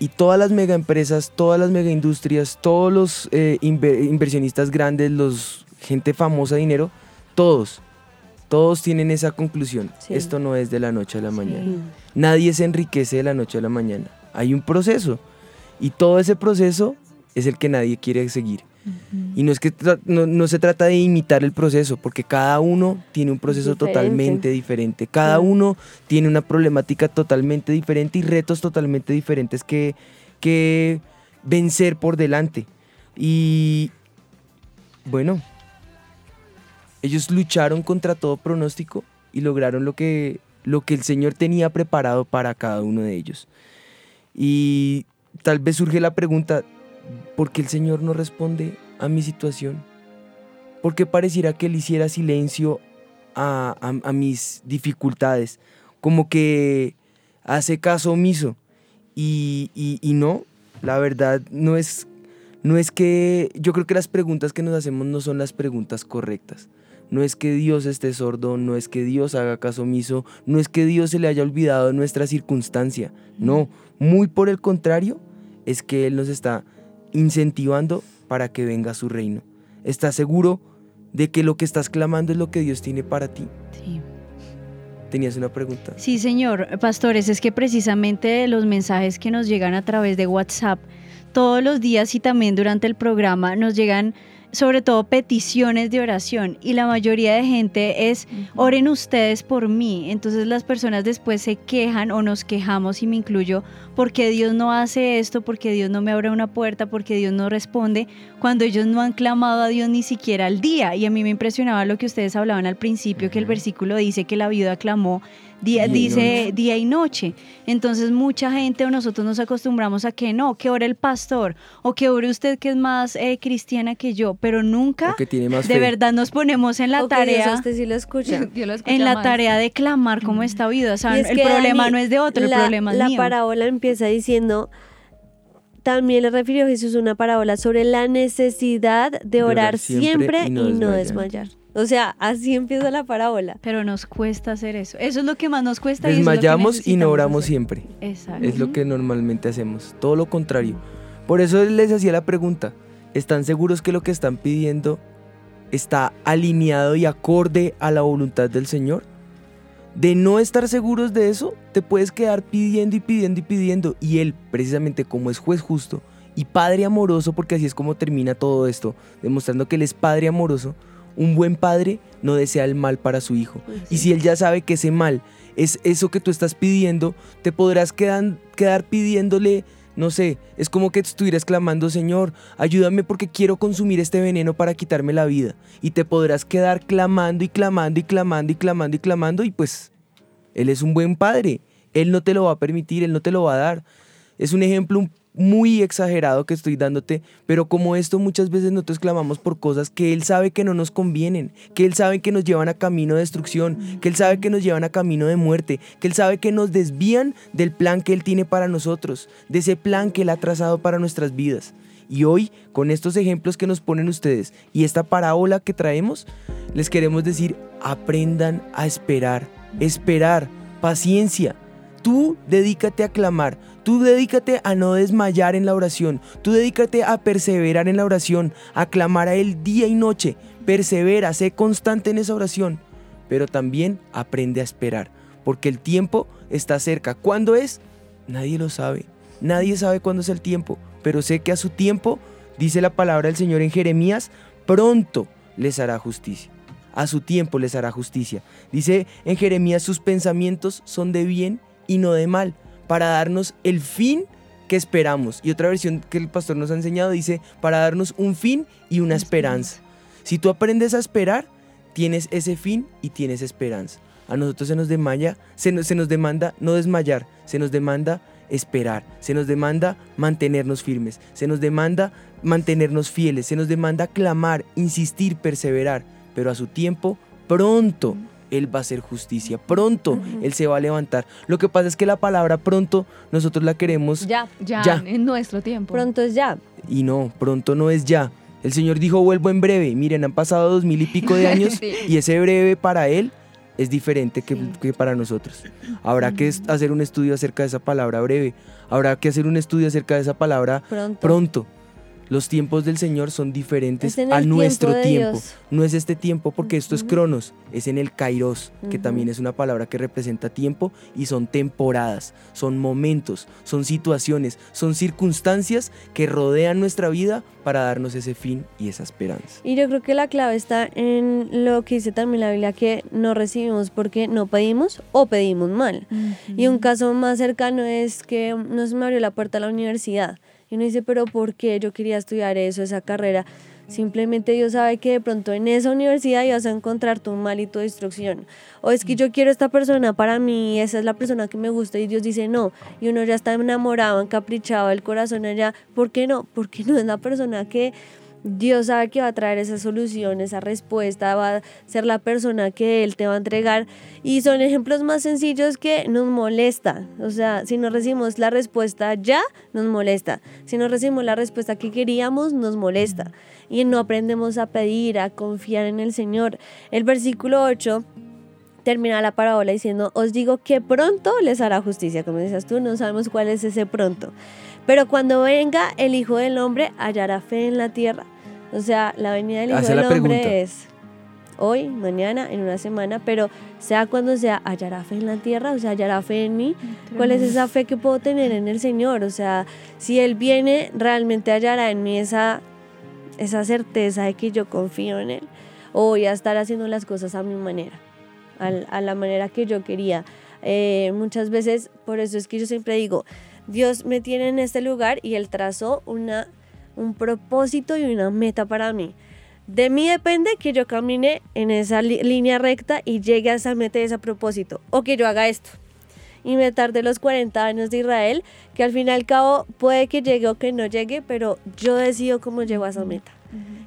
y todas las mega empresas, todas las mega industrias, todos los eh, inver- inversionistas grandes, los gente famosa, dinero, todos, todos tienen esa conclusión. Sí. Esto no es de la noche a la mañana. Nadie se enriquece de la noche a la mañana. Hay un proceso y todo ese proceso es el que nadie quiere seguir. Y no es que no, no se trata de imitar el proceso, porque cada uno tiene un proceso Diferente. totalmente diferente. Cada uno tiene una problemática totalmente diferente y retos totalmente diferentes que, que vencer por delante. Y bueno, ellos lucharon contra todo pronóstico y lograron lo que, lo que el Señor tenía preparado para cada uno de ellos. Y tal vez surge la pregunta, ¿por qué el Señor no responde a mi situación? ¿Por qué pareciera que él hiciera silencio a, mis dificultades? Como que hace caso omiso. Y, y- y no, la verdad no es, no es que yo creo que las preguntas que nos hacemos no son las preguntas correctas. No es que Dios esté sordo, no es que Dios haga caso omiso, no es que Dios se le haya olvidado nuestra circunstancia. No, muy por el contrario, es que Él nos está incentivando para que venga su reino. ¿Estás seguro de que lo que estás clamando es lo que Dios tiene para ti? Sí. ¿Tenías una pregunta? Sí, señor. Pastores, es que precisamente los mensajes que nos llegan a través de WhatsApp todos los días y también durante el programa nos llegan sobre todo peticiones de oración y la mayoría de gente es oren ustedes por mí. Entonces las personas después se quejan o nos quejamos y me incluyo porque Dios no hace esto, porque Dios no me abre una puerta, porque Dios no responde, cuando ellos no han clamado a Dios ni siquiera al día. Y a mí me impresionaba lo que ustedes hablaban al principio, que el versículo dice que la viuda clamó día, Día y dice noche. día y noche. Entonces mucha gente o nosotros nos acostumbramos a que no, que ore el pastor o que ore usted que es más eh, cristiana que yo, pero nunca O que tiene más de fe. verdad nos ponemos en la tarea usted sí lo escucha. Dios lo escucha en la más. tarea de clamar como esta vida. O sea, es el problema Dani, no es de otro, la, el problema es La mío. parábola empieza diciendo, también le refirió Jesús una parábola sobre la necesidad de, orar, siempre, y no, desmayar. desmayar. O sea, así empieza la parábola. Pero nos cuesta hacer eso. Eso es lo que más nos cuesta. y eso es Desmayamos y no oramos hacer. siempre. Exacto. Es lo que normalmente hacemos. Todo lo contrario. Por eso les hacía la pregunta. ¿Están seguros que lo que están pidiendo está alineado y acorde a la voluntad del Señor? De no estar seguros de eso, te puedes quedar pidiendo y pidiendo y pidiendo. Y Él, precisamente como es juez justo y Padre amoroso, porque así es como termina todo esto, demostrando que Él es Padre amoroso, un buen padre no desea el mal para su hijo. Y si Él ya sabe que ese mal es eso que tú estás pidiendo, te podrás quedan- quedar pidiéndole, no sé, es como que estuvieras clamando, Señor, ayúdame porque quiero consumir este veneno para quitarme la vida. Y te podrás quedar clamando y clamando y clamando y clamando y clamando y pues Él es un buen padre. Él no te lo va a permitir, Él no te lo va a dar. Es un ejemplo un- muy exagerado que estoy dándote, pero como esto muchas veces nosotros clamamos por cosas que Él sabe que no nos convienen, que Él sabe que nos llevan a camino de destrucción, que Él sabe que nos llevan a camino de muerte, que Él sabe que nos desvían del plan que Él tiene para nosotros, de ese plan que Él ha trazado para nuestras vidas. Y hoy, con estos ejemplos que nos ponen ustedes y esta parábola que traemos, les queremos decir, aprendan a esperar, esperar, paciencia. Tú dedícate a clamar, tú dedícate a no desmayar en la oración, tú dedícate a perseverar en la oración, a clamar a Él día y noche, persevera, sé constante en esa oración, pero también aprende a esperar, porque el tiempo está cerca. ¿Cuándo es? Nadie lo sabe, nadie sabe cuándo es el tiempo, pero sé que a su tiempo, dice la palabra del Señor en Jeremías, pronto les hará justicia. A su tiempo les hará justicia. Dice en Jeremías, sus pensamientos son de bien y no de mal, para darnos el fin que esperamos. Y otra versión que el pastor nos ha enseñado dice, para darnos un fin y una esperanza. Si tú aprendes a esperar, tienes ese fin y tienes esperanza. A nosotros se nos demanda, se nos, se nos demanda no desmayar, se nos demanda esperar, se nos demanda mantenernos firmes, se nos demanda mantenernos fieles, se nos demanda clamar, insistir, perseverar, pero a su tiempo, pronto él va a hacer justicia, pronto Él se va a levantar. Lo que pasa es que la palabra pronto nosotros la queremos Ya, Ya, Ya. en nuestro tiempo. pronto es ya. y no, pronto no es ya. El Señor dijo vuelvo en breve. Miren, han pasado dos mil y pico de años Sí. y ese breve para Él es diferente que, que para nosotros. Habrá que es- hacer un estudio acerca de esa palabra breve. Habrá que hacer un estudio acerca de esa palabra Pronto. pronto. Los tiempos del Señor son diferentes Es en a nuestro tiempo. No es este tiempo porque esto es cronos, es en el kairos, que también es una palabra que representa tiempo y son temporadas, son momentos, son situaciones, son circunstancias que rodean nuestra vida para darnos ese fin y esa esperanza. Y yo creo que la clave está en lo que dice también la Biblia, que no recibimos porque no pedimos o pedimos mal. Y un caso más cercano es que no se me abrió la puerta a la universidad. Y uno dice, pero ¿por qué yo quería estudiar eso, esa carrera? Simplemente Dios sabe que de pronto en esa universidad ibas a encontrar tu mal y tu destrucción. O es que yo quiero esta persona para mí, esa es la persona que me gusta y Dios dice no. Y uno ya está enamorado, encaprichado, el corazón allá. ¿Por qué no? Porque no es la persona que Dios sabe que va a traer esa solución, esa respuesta, va a ser la persona que Él te va a entregar. Y son ejemplos más sencillos que nos molesta. O sea, si no recibimos la respuesta ya, nos molesta. Si no recibimos la respuesta que queríamos, nos molesta. Y no aprendemos a pedir, a confiar en el Señor. El versículo 8 termina la parábola diciendo, os digo que pronto les hará justicia. Como decías tú, no sabemos cuál es ese pronto. Pero cuando venga el Hijo del Hombre, hallará fe en la tierra. O sea, la venida del Hijo Hace del Hombre pregunta. es hoy, mañana, en una semana, pero sea cuando sea, hallará fe en la tierra, o sea, hallará fe en mí. ¿Cuál es esa fe que puedo tener en el Señor? O sea, si Él viene, realmente hallará en mí esa, esa certeza de que yo confío en Él. O voy a estar haciendo las cosas a mi manera, a, la manera que yo quería. Eh, muchas veces, por eso es que yo siempre digo, Dios me tiene en este lugar y Él trazó una, un propósito y una meta para mí. De mí depende que yo camine en esa línea recta y llegue a esa meta y ese propósito. O que yo haga esto. Y me tarde los 40 años de Israel, que al fin y al cabo puede que llegue o que no llegue, pero yo decido cómo llego a esa meta.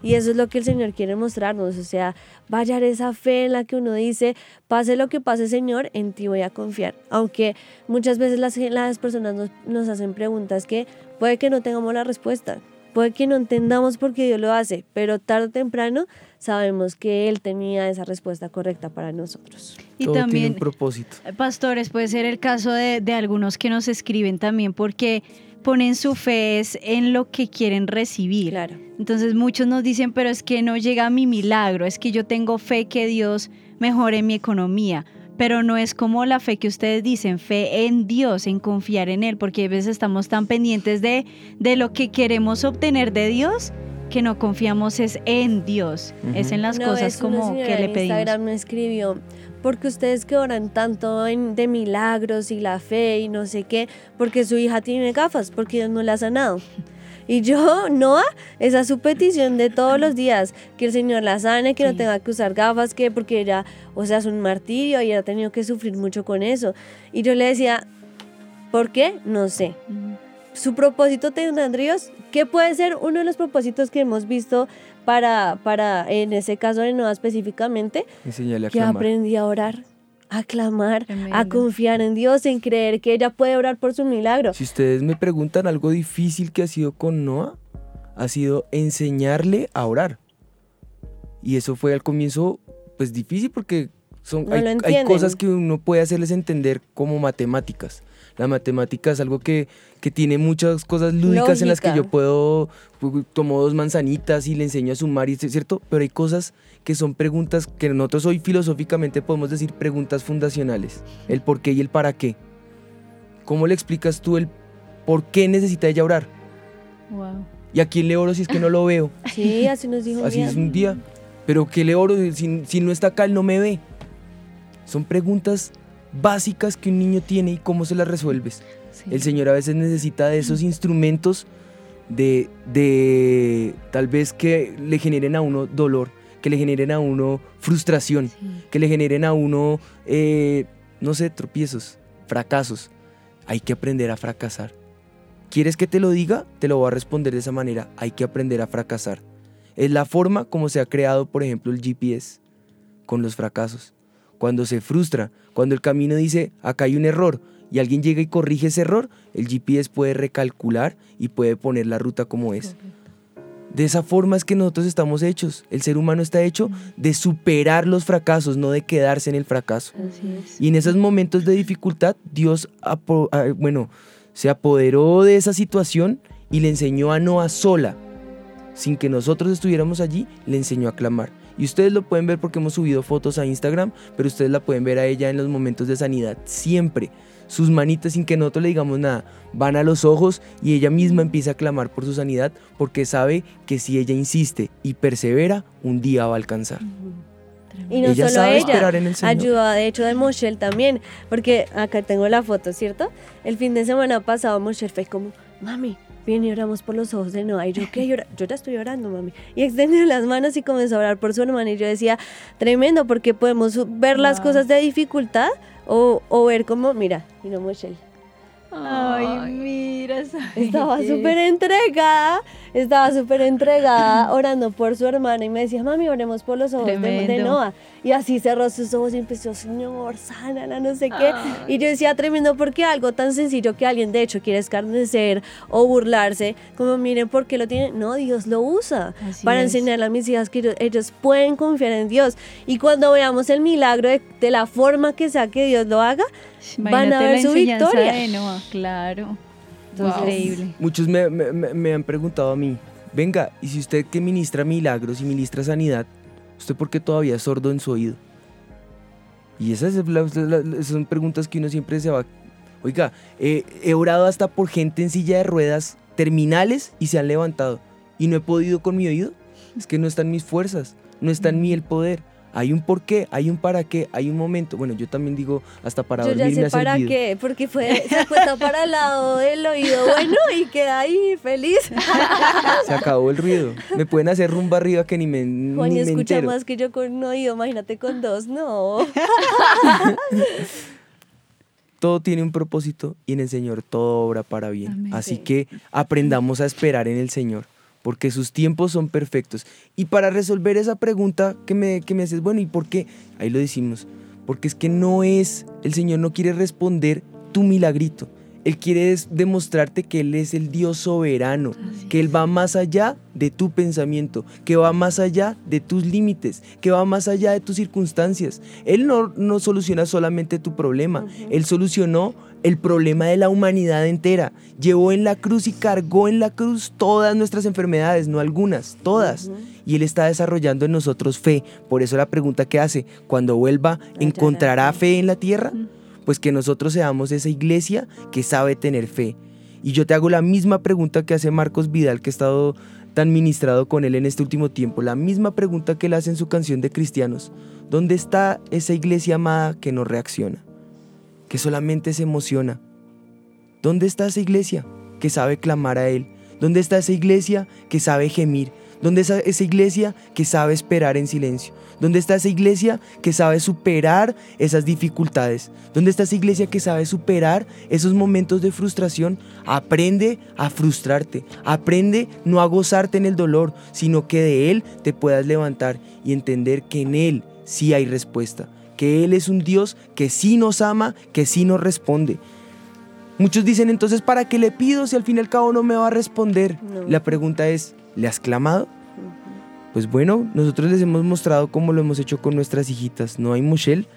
Y eso es lo que el Señor quiere mostrarnos. O sea, va a hallar esa fe en la que uno dice, pase lo que pase, Señor, en ti voy a confiar. Aunque muchas veces las, las personas nos, nos hacen preguntas que puede que no tengamos la respuesta. Puede que no entendamos por qué Dios lo hace, pero tarde o temprano sabemos que Él tenía esa respuesta correcta para nosotros. Y Todo tiene también, un propósito. pastores, puede ser el caso de, de algunos que nos escriben también porque ponen su fe es en lo que quieren recibir. Claro. Entonces muchos nos dicen, pero es que no llega mi milagro, es que yo tengo fe que Dios mejore mi economía, pero no es como la fe que ustedes dicen, fe en Dios, en confiar en Él, porque a veces estamos tan pendientes de, de lo que queremos obtener de Dios que no confiamos es en Dios, es en las cosas como que le pedimos. Instagram me escribió, porque ustedes que oran tanto en- de milagros y la fe y no sé qué, porque su hija tiene gafas, porque Dios no la ha sanado. Y yo, Noah, esa es su petición de todos los días, que el Señor la sane, que no Sí. tenga que usar gafas, que porque ella, o sea, es un martirio y ha tenido que sufrir mucho con eso. Y yo le decía, ¿por qué? No sé su propósito tendrán Dios. ¿Qué puede ser uno de los propósitos que hemos visto para, para en ese caso de Noah específicamente? A Que clamar. aprendí a orar, a clamar, a confiar en Dios, en creer que ella puede orar por su milagro. Si ustedes me preguntan algo difícil que ha sido con Noah, ha sido enseñarle a orar. Y eso fue al comienzo, pues difícil porque son, No hay, hay cosas que uno puede hacerles entender como matemáticas. La matemática es algo que, que tiene muchas cosas lúdicas en las que yo puedo, pu- tomo dos manzanitas y le enseño a sumar, y cierto, pero hay cosas que son preguntas que nosotros hoy filosóficamente podemos decir preguntas fundacionales. El por qué y el para qué. ¿Cómo le explicas tú el por qué necesita ella orar? Wow. ¿Y a quién le oro si es que no lo veo? Sí, así nos dijo un Así día. es un día. Pero ¿qué le oro si, si no está acá, él no me ve? Son preguntas básicas que un niño tiene y cómo se las resuelves. El Señor a veces necesita de esos instrumentos de, de tal vez que le generen a uno dolor, que le generen a uno frustración, que le generen a uno, eh, no sé, tropiezos, fracasos. Hay que aprender a fracasar. ¿Quieres que te lo diga? Te lo voy a responder de esa manera. Hay que aprender a fracasar. Es la forma como se ha creado, por ejemplo, el GPS con los fracasos. Cuando se frustra, cuando el camino dice, acá hay un error, y alguien llega y corrige ese error, el GPS puede recalcular y puede poner la ruta como es. De esa forma es que nosotros estamos hechos. El ser humano está hecho de superar los fracasos, no de quedarse en el fracaso. Y en esos momentos de dificultad, Dios ah, bueno, se apoderó de esa situación y le enseñó a Noah sola, sin que nosotros estuviéramos allí, le enseñó a clamar. Y ustedes lo pueden ver porque hemos subido fotos a Instagram, pero ustedes la pueden ver a ella en los momentos de sanidad, siempre. Sus manitas sin que nosotros le digamos nada, van a los ojos y ella misma empieza a clamar por su sanidad porque sabe que si ella insiste y persevera, un día va a alcanzar. Y no ella solo sabe ella, esperar en el ayuda de hecho de Moshel también, porque acá tengo la foto, ¿cierto? El fin de semana pasado Moshel fue como, mami, viene y oramos por los ojos de Noah. Y yo, ¿qué? Llora? Yo ya estoy orando, mami. Y extendió las manos y comenzó a orar por su hermana. Y yo decía, tremendo, porque podemos ver las cosas de dificultad o, o ver como, mira, mira Moshel. Ay, mira. Estaba súper entregada estaba súper entregada orando por su hermana y me decía, mami, oremos por los ojos de, de. Noah. Y así cerró sus ojos y empezó, Señor, sánala, no sé qué. Ay. Y yo decía, tremendo, porque algo tan sencillo que alguien de hecho quiere escarnecer o burlarse, como miren por qué lo tiene, no, Dios lo usa Así para es. enseñarle a mis hijas que ellos, ellos pueden confiar en Dios. Y cuando veamos el milagro de, de la forma que sea que Dios lo haga, van a ver la su victoria. de Noah, claro. Entonces- Increíble. Muchos me, me- me- me han preguntado a mí, venga, y si usted que ministra milagros y ministra sanidad, ¿usted por qué todavía es sordo en su oído? Y esas son preguntas que uno siempre se va... Oiga, eh, he orado hasta por gente en silla de ruedas terminales y se han levantado. Y no he podido con mi oído. Es que no están mis fuerzas, no está en mí el poder. Hay un por qué, hay un para qué, hay un momento. Bueno, yo también digo hasta para yo ya dormir me sé ha para servido. qué, porque fue, se acuesta para el lado del oído bueno y queda ahí feliz. Se acabó el ruido. Me pueden hacer rumba arriba que ni me, Juan ni me escucha entero. más que yo con un oído, imagínate con dos, no. Todo tiene un propósito y en el Señor todo obra para bien. Amén. Así Sí. que aprendamos a esperar en el Señor, porque sus tiempos son perfectos. Y para resolver esa pregunta que me, que me haces, bueno, ¿y por qué? Ahí lo decimos. Porque es que no es, el Señor no quiere responder tu milagrito. Él quiere demostrarte que Él es el Dios soberano, que Él va más allá de tu pensamiento, que va más allá de tus límites, que va más allá de tus circunstancias. Él no, no soluciona solamente tu problema, Él solucionó el problema de la humanidad entera. Llevó en la cruz y cargó en la cruz todas nuestras enfermedades, no algunas, todas. Y Él está desarrollando en nosotros fe. Por eso la pregunta que hace, cuando vuelva, ¿encontrará fe en la tierra? Pues que nosotros seamos esa iglesia que sabe tener fe. Y yo te hago la misma pregunta que hace Marcos Vidal, que ha estado tan ministrado con él en este último tiempo. La misma pregunta que él hace en su canción de cristianos. ¿Dónde está esa iglesia amada que no reacciona? Que solamente se emociona. ¿Dónde está esa iglesia que sabe clamar a Él? ¿Dónde está esa iglesia que sabe gemir? ¿Dónde está esa iglesia que sabe esperar en silencio? ¿Dónde está esa iglesia que sabe superar esas dificultades? ¿Dónde está esa iglesia que sabe superar esos momentos de frustración? Aprende a frustrarte. Aprende no a gozarte en el dolor, sino que de Él te puedas levantar y entender que en Él sí hay respuesta. Que Él es un Dios que sí nos ama, que sí nos responde. Muchos dicen entonces, ¿para qué le pido si al fin y al cabo no me va a responder? No. La pregunta es, ¿le has clamado? Pues bueno, nosotros les hemos mostrado cómo lo hemos hecho con nuestras hijitas, ¿no hay Michelle?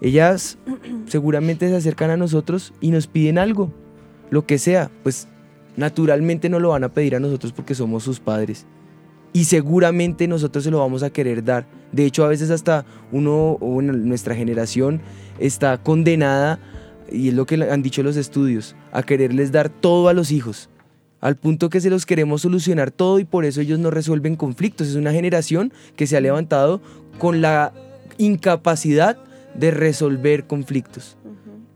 Ellas seguramente se acercan a nosotros y nos piden algo, lo que sea, pues naturalmente no lo van a pedir a nosotros porque somos sus padres. Y seguramente nosotros se lo vamos a querer dar. De hecho, a veces hasta uno, o bueno, nuestra generación está condenada, y es lo que han dicho los estudios, a quererles dar todo a los hijos al punto que se los queremos solucionar todo y por eso ellos no resuelven conflictos. Es una generación que se ha levantado con la incapacidad de resolver conflictos.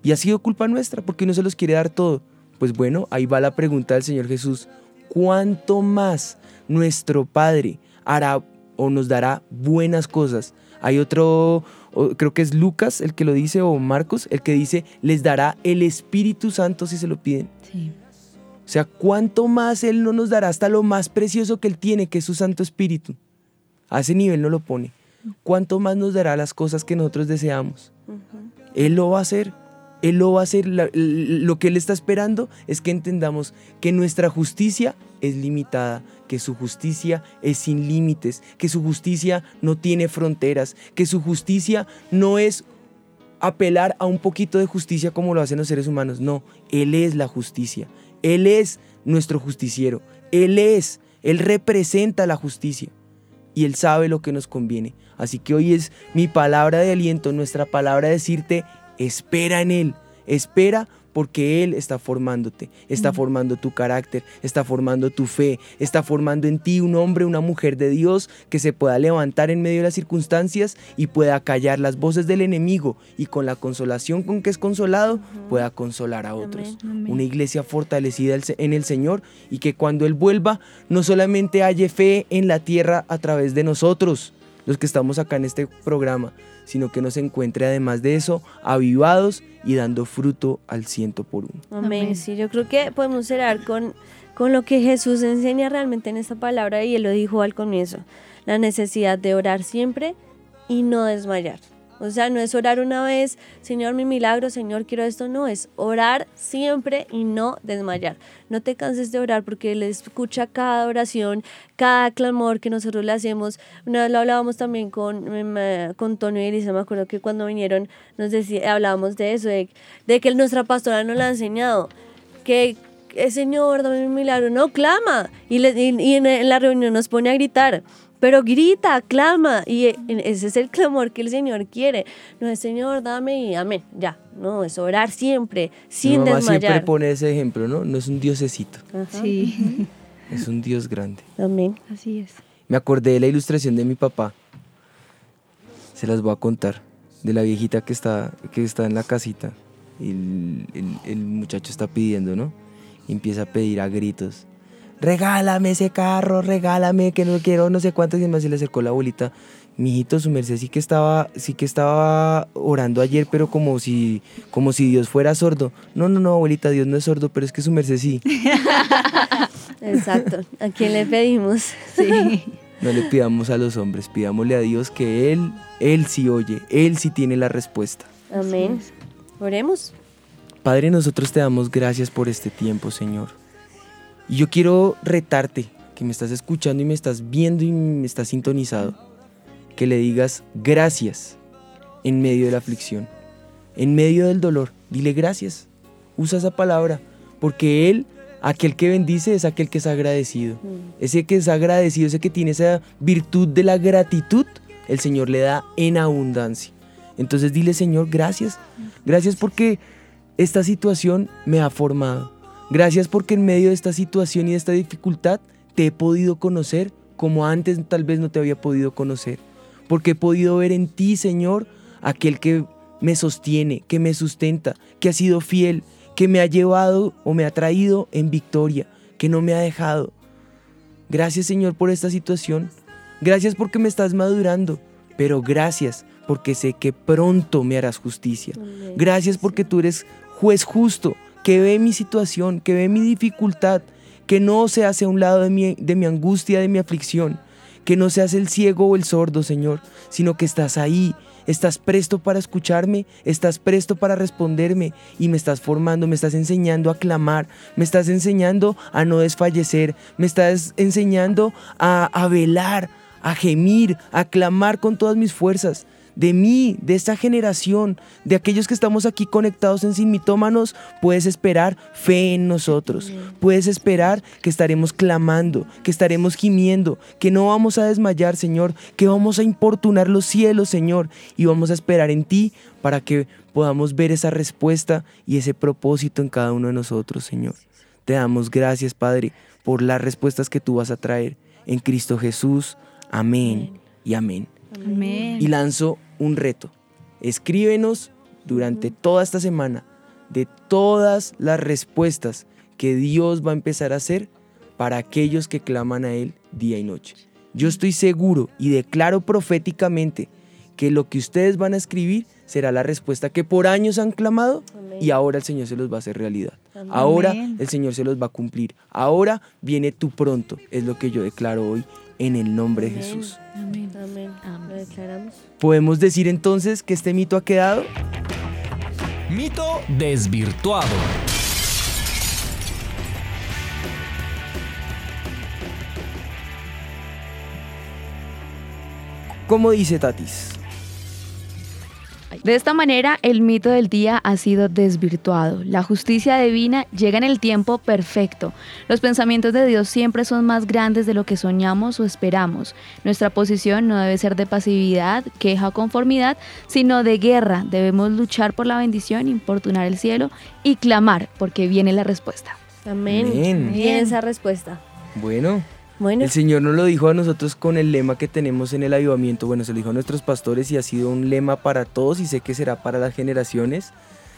Y ha sido culpa nuestra porque no se los quiere dar todo. Pues bueno, ahí va la pregunta del Señor Jesús. ¿Cuánto más nuestro Padre hará o nos dará buenas cosas? Hay otro, creo que es Lucas el que lo dice o Marcos el que dice, les dará el Espíritu Santo si se lo piden. Sí. O sea, ¿cuánto más Él no nos dará hasta lo más precioso que Él tiene, que es su Santo Espíritu? A ese nivel no lo pone. ¿Cuánto más nos dará las cosas que nosotros deseamos? Él lo va a hacer. Él lo va a hacer. Lo que Él está esperando es que entendamos que nuestra justicia es limitada, que su justicia es sin límites, que su justicia no tiene fronteras, que su justicia no es apelar a un poquito de justicia como lo hacen los seres humanos. No, Él es la justicia. Él es nuestro justiciero. Él es, Él representa la justicia. Y Él sabe lo que nos conviene. Así que hoy es mi palabra de aliento, nuestra palabra de decirte, espera en Él. Espera porque Él está formándote, está formando tu carácter, está formando tu fe, está formando en ti un hombre, una mujer de Dios que se pueda levantar en medio de las circunstancias y pueda callar las voces del enemigo y con la consolación con que es consolado pueda consolar a otros. Una iglesia fortalecida en el Señor y que cuando Él vuelva no solamente halle fe en la tierra a través de nosotros, los que estamos acá en este programa, sino que nos encuentre además de eso avivados y dando fruto al ciento por uno. Amén. Sí, yo creo que podemos cerrar con, con lo que Jesús enseña realmente en esta palabra y él lo dijo al comienzo, la necesidad de orar siempre y no desmayar. O sea, no es orar una vez, Señor, mi milagro, Señor, quiero esto, no, es orar siempre y no desmayar. No te canses de orar porque Él escucha cada oración, cada clamor que nosotros le hacemos. Una vez lo hablábamos también con, em, eh, con Antonio y Elisa, me acuerdo que cuando vinieron nos decía, hablábamos de eso, de, de que nuestra pastora nos lo ha enseñado, que eh, Señor, dame un milagro, no, clama. Y, en la reunión nos pone a gritar, pero grita, clama. Y eh, ese es el clamor que el Señor quiere. No es Señor, dame y amén, ya. No, es orar siempre, Mi sin mamá siempre desmayar. pone ese ejemplo, ¿no? No es un diosecito, Ajá. Sí, es un dios grande. Amén. así es. Me acordé de la ilustración de mi papá. Se las voy a contar. De la viejita que está, que está en la casita. Y el, el- el muchacho está pidiendo, ¿no? Y empieza a pedir a gritos. Regálame ese carro, regálame, que no quiero no sé cuántos. Y más se le acercó la abuelita. Mijito, su merced sí que estaba, sí que estaba orando ayer, pero como si, como si Dios fuera sordo. No, no, no, abuelita, Dios no es sordo, pero es que su merced sí. Exacto. ¿A quién le pedimos? Sí. No le pidamos a los hombres, pidámosle a Dios que Él, Él sí oye, Él sí tiene la respuesta. Amén. Oremos. Padre, nosotros te damos gracias por este tiempo, Señor. Y yo quiero retarte, que me estás escuchando y me estás viendo y me estás sintonizado, que le digas gracias en medio de la aflicción, en medio del dolor. Dile gracias. Usa esa palabra, porque Él, aquel que bendice, es aquel que es agradecido. Ese que es agradecido, ese que tiene esa virtud de la gratitud, el Señor le da en abundancia. Entonces dile, Señor, gracias. Gracias porque esta situación me ha formado. Gracias porque en medio de esta situación y de esta dificultad te he podido conocer como antes tal vez no te había podido conocer. Porque he podido ver en ti, Señor, aquel que me sostiene, que me sustenta, que ha sido fiel, que me ha llevado o me ha traído en victoria, que no me ha dejado. Gracias, Señor, por esta situación. Gracias porque me estás madurando. Pero gracias porque sé que pronto me harás justicia. Gracias porque tú eres juez justo, que ve mi situación, que ve mi dificultad, que no se hace a un lado de mi, de mi angustia, de mi aflicción, que no se hace el ciego o el sordo, Señor, sino que estás ahí, estás presto para escucharme, estás presto para responderme y me estás formando, me estás enseñando a clamar, me estás enseñando a no desfallecer, me estás enseñando a, a velar, a gemir, a clamar con todas mis fuerzas de mí, de esta generación, de aquellos que estamos aquí conectados en Sin Mitómanos, puedes esperar fe en nosotros. Puedes esperar que estaremos clamando, que estaremos gimiendo, que no vamos a desmayar, Señor, que vamos a importunar los cielos, Señor, y vamos a esperar en ti para que podamos ver esa respuesta y ese propósito en cada uno de nosotros, Señor. Te damos gracias, Padre, por las respuestas que tú vas a traer en Cristo Jesús. Amén y amén Amén. y lanzo un reto. Escríbenos durante toda esta semana de todas las respuestas que Dios va a empezar a hacer para aquellos que claman a Él día y noche. Yo estoy seguro y declaro proféticamente que lo que ustedes van a escribir será la respuesta que por años han clamado Amén. y ahora el Señor se los va a hacer realidad. Amén. Ahora el Señor se los va a cumplir. Ahora viene tu pronto, es lo que yo declaro hoy en el nombre de. Jesús. Amén. Amén. Amén. Lo declaramos. Podemos decir entonces que este mito ha quedado. Mito desvirtuado. Como dice Tatis. De esta manera, el mito del día ha sido desvirtuado. La justicia divina llega en el tiempo perfecto. Los pensamientos de Dios siempre son más grandes de lo que soñamos o esperamos. Nuestra posición no debe ser de pasividad, queja o conformidad, sino de guerra. Debemos luchar por la bendición, importunar el cielo y clamar, porque viene la respuesta. Amén. Amén. Bien esa respuesta. Bueno, Bueno, el Señor nos lo dijo a nosotros con el lema que tenemos en el avivamiento. Bueno, se lo dijo a nuestros pastores y ha sido un lema para todos y sé que será para las generaciones.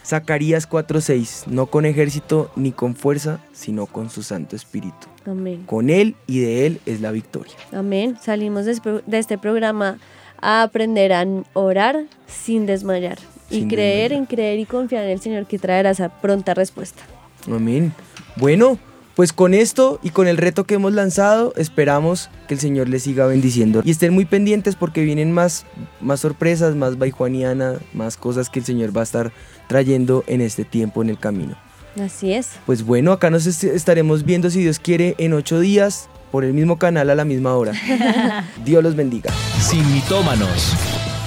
Zacarías 4:6, no con ejército ni con fuerza, sino con su Santo Espíritu. Amén. Con Él y de Él es la victoria. Amén. Salimos de este- programa a aprender a orar sin desmayar. Y creer desmayar. en creer y confiar en el Señor que traerá esa pronta respuesta. Amén. Bueno, pues con esto y con el reto que hemos lanzado, esperamos que el Señor les siga bendiciendo. Y estén muy pendientes porque vienen más, más sorpresas, más baijuaniana, más cosas que el Señor va a estar trayendo en este tiempo en el camino. Así es. Pues bueno, acá nos est- estaremos viendo si Dios quiere en ocho días por el mismo canal a la misma hora. Dios los bendiga. Sin mitómanos.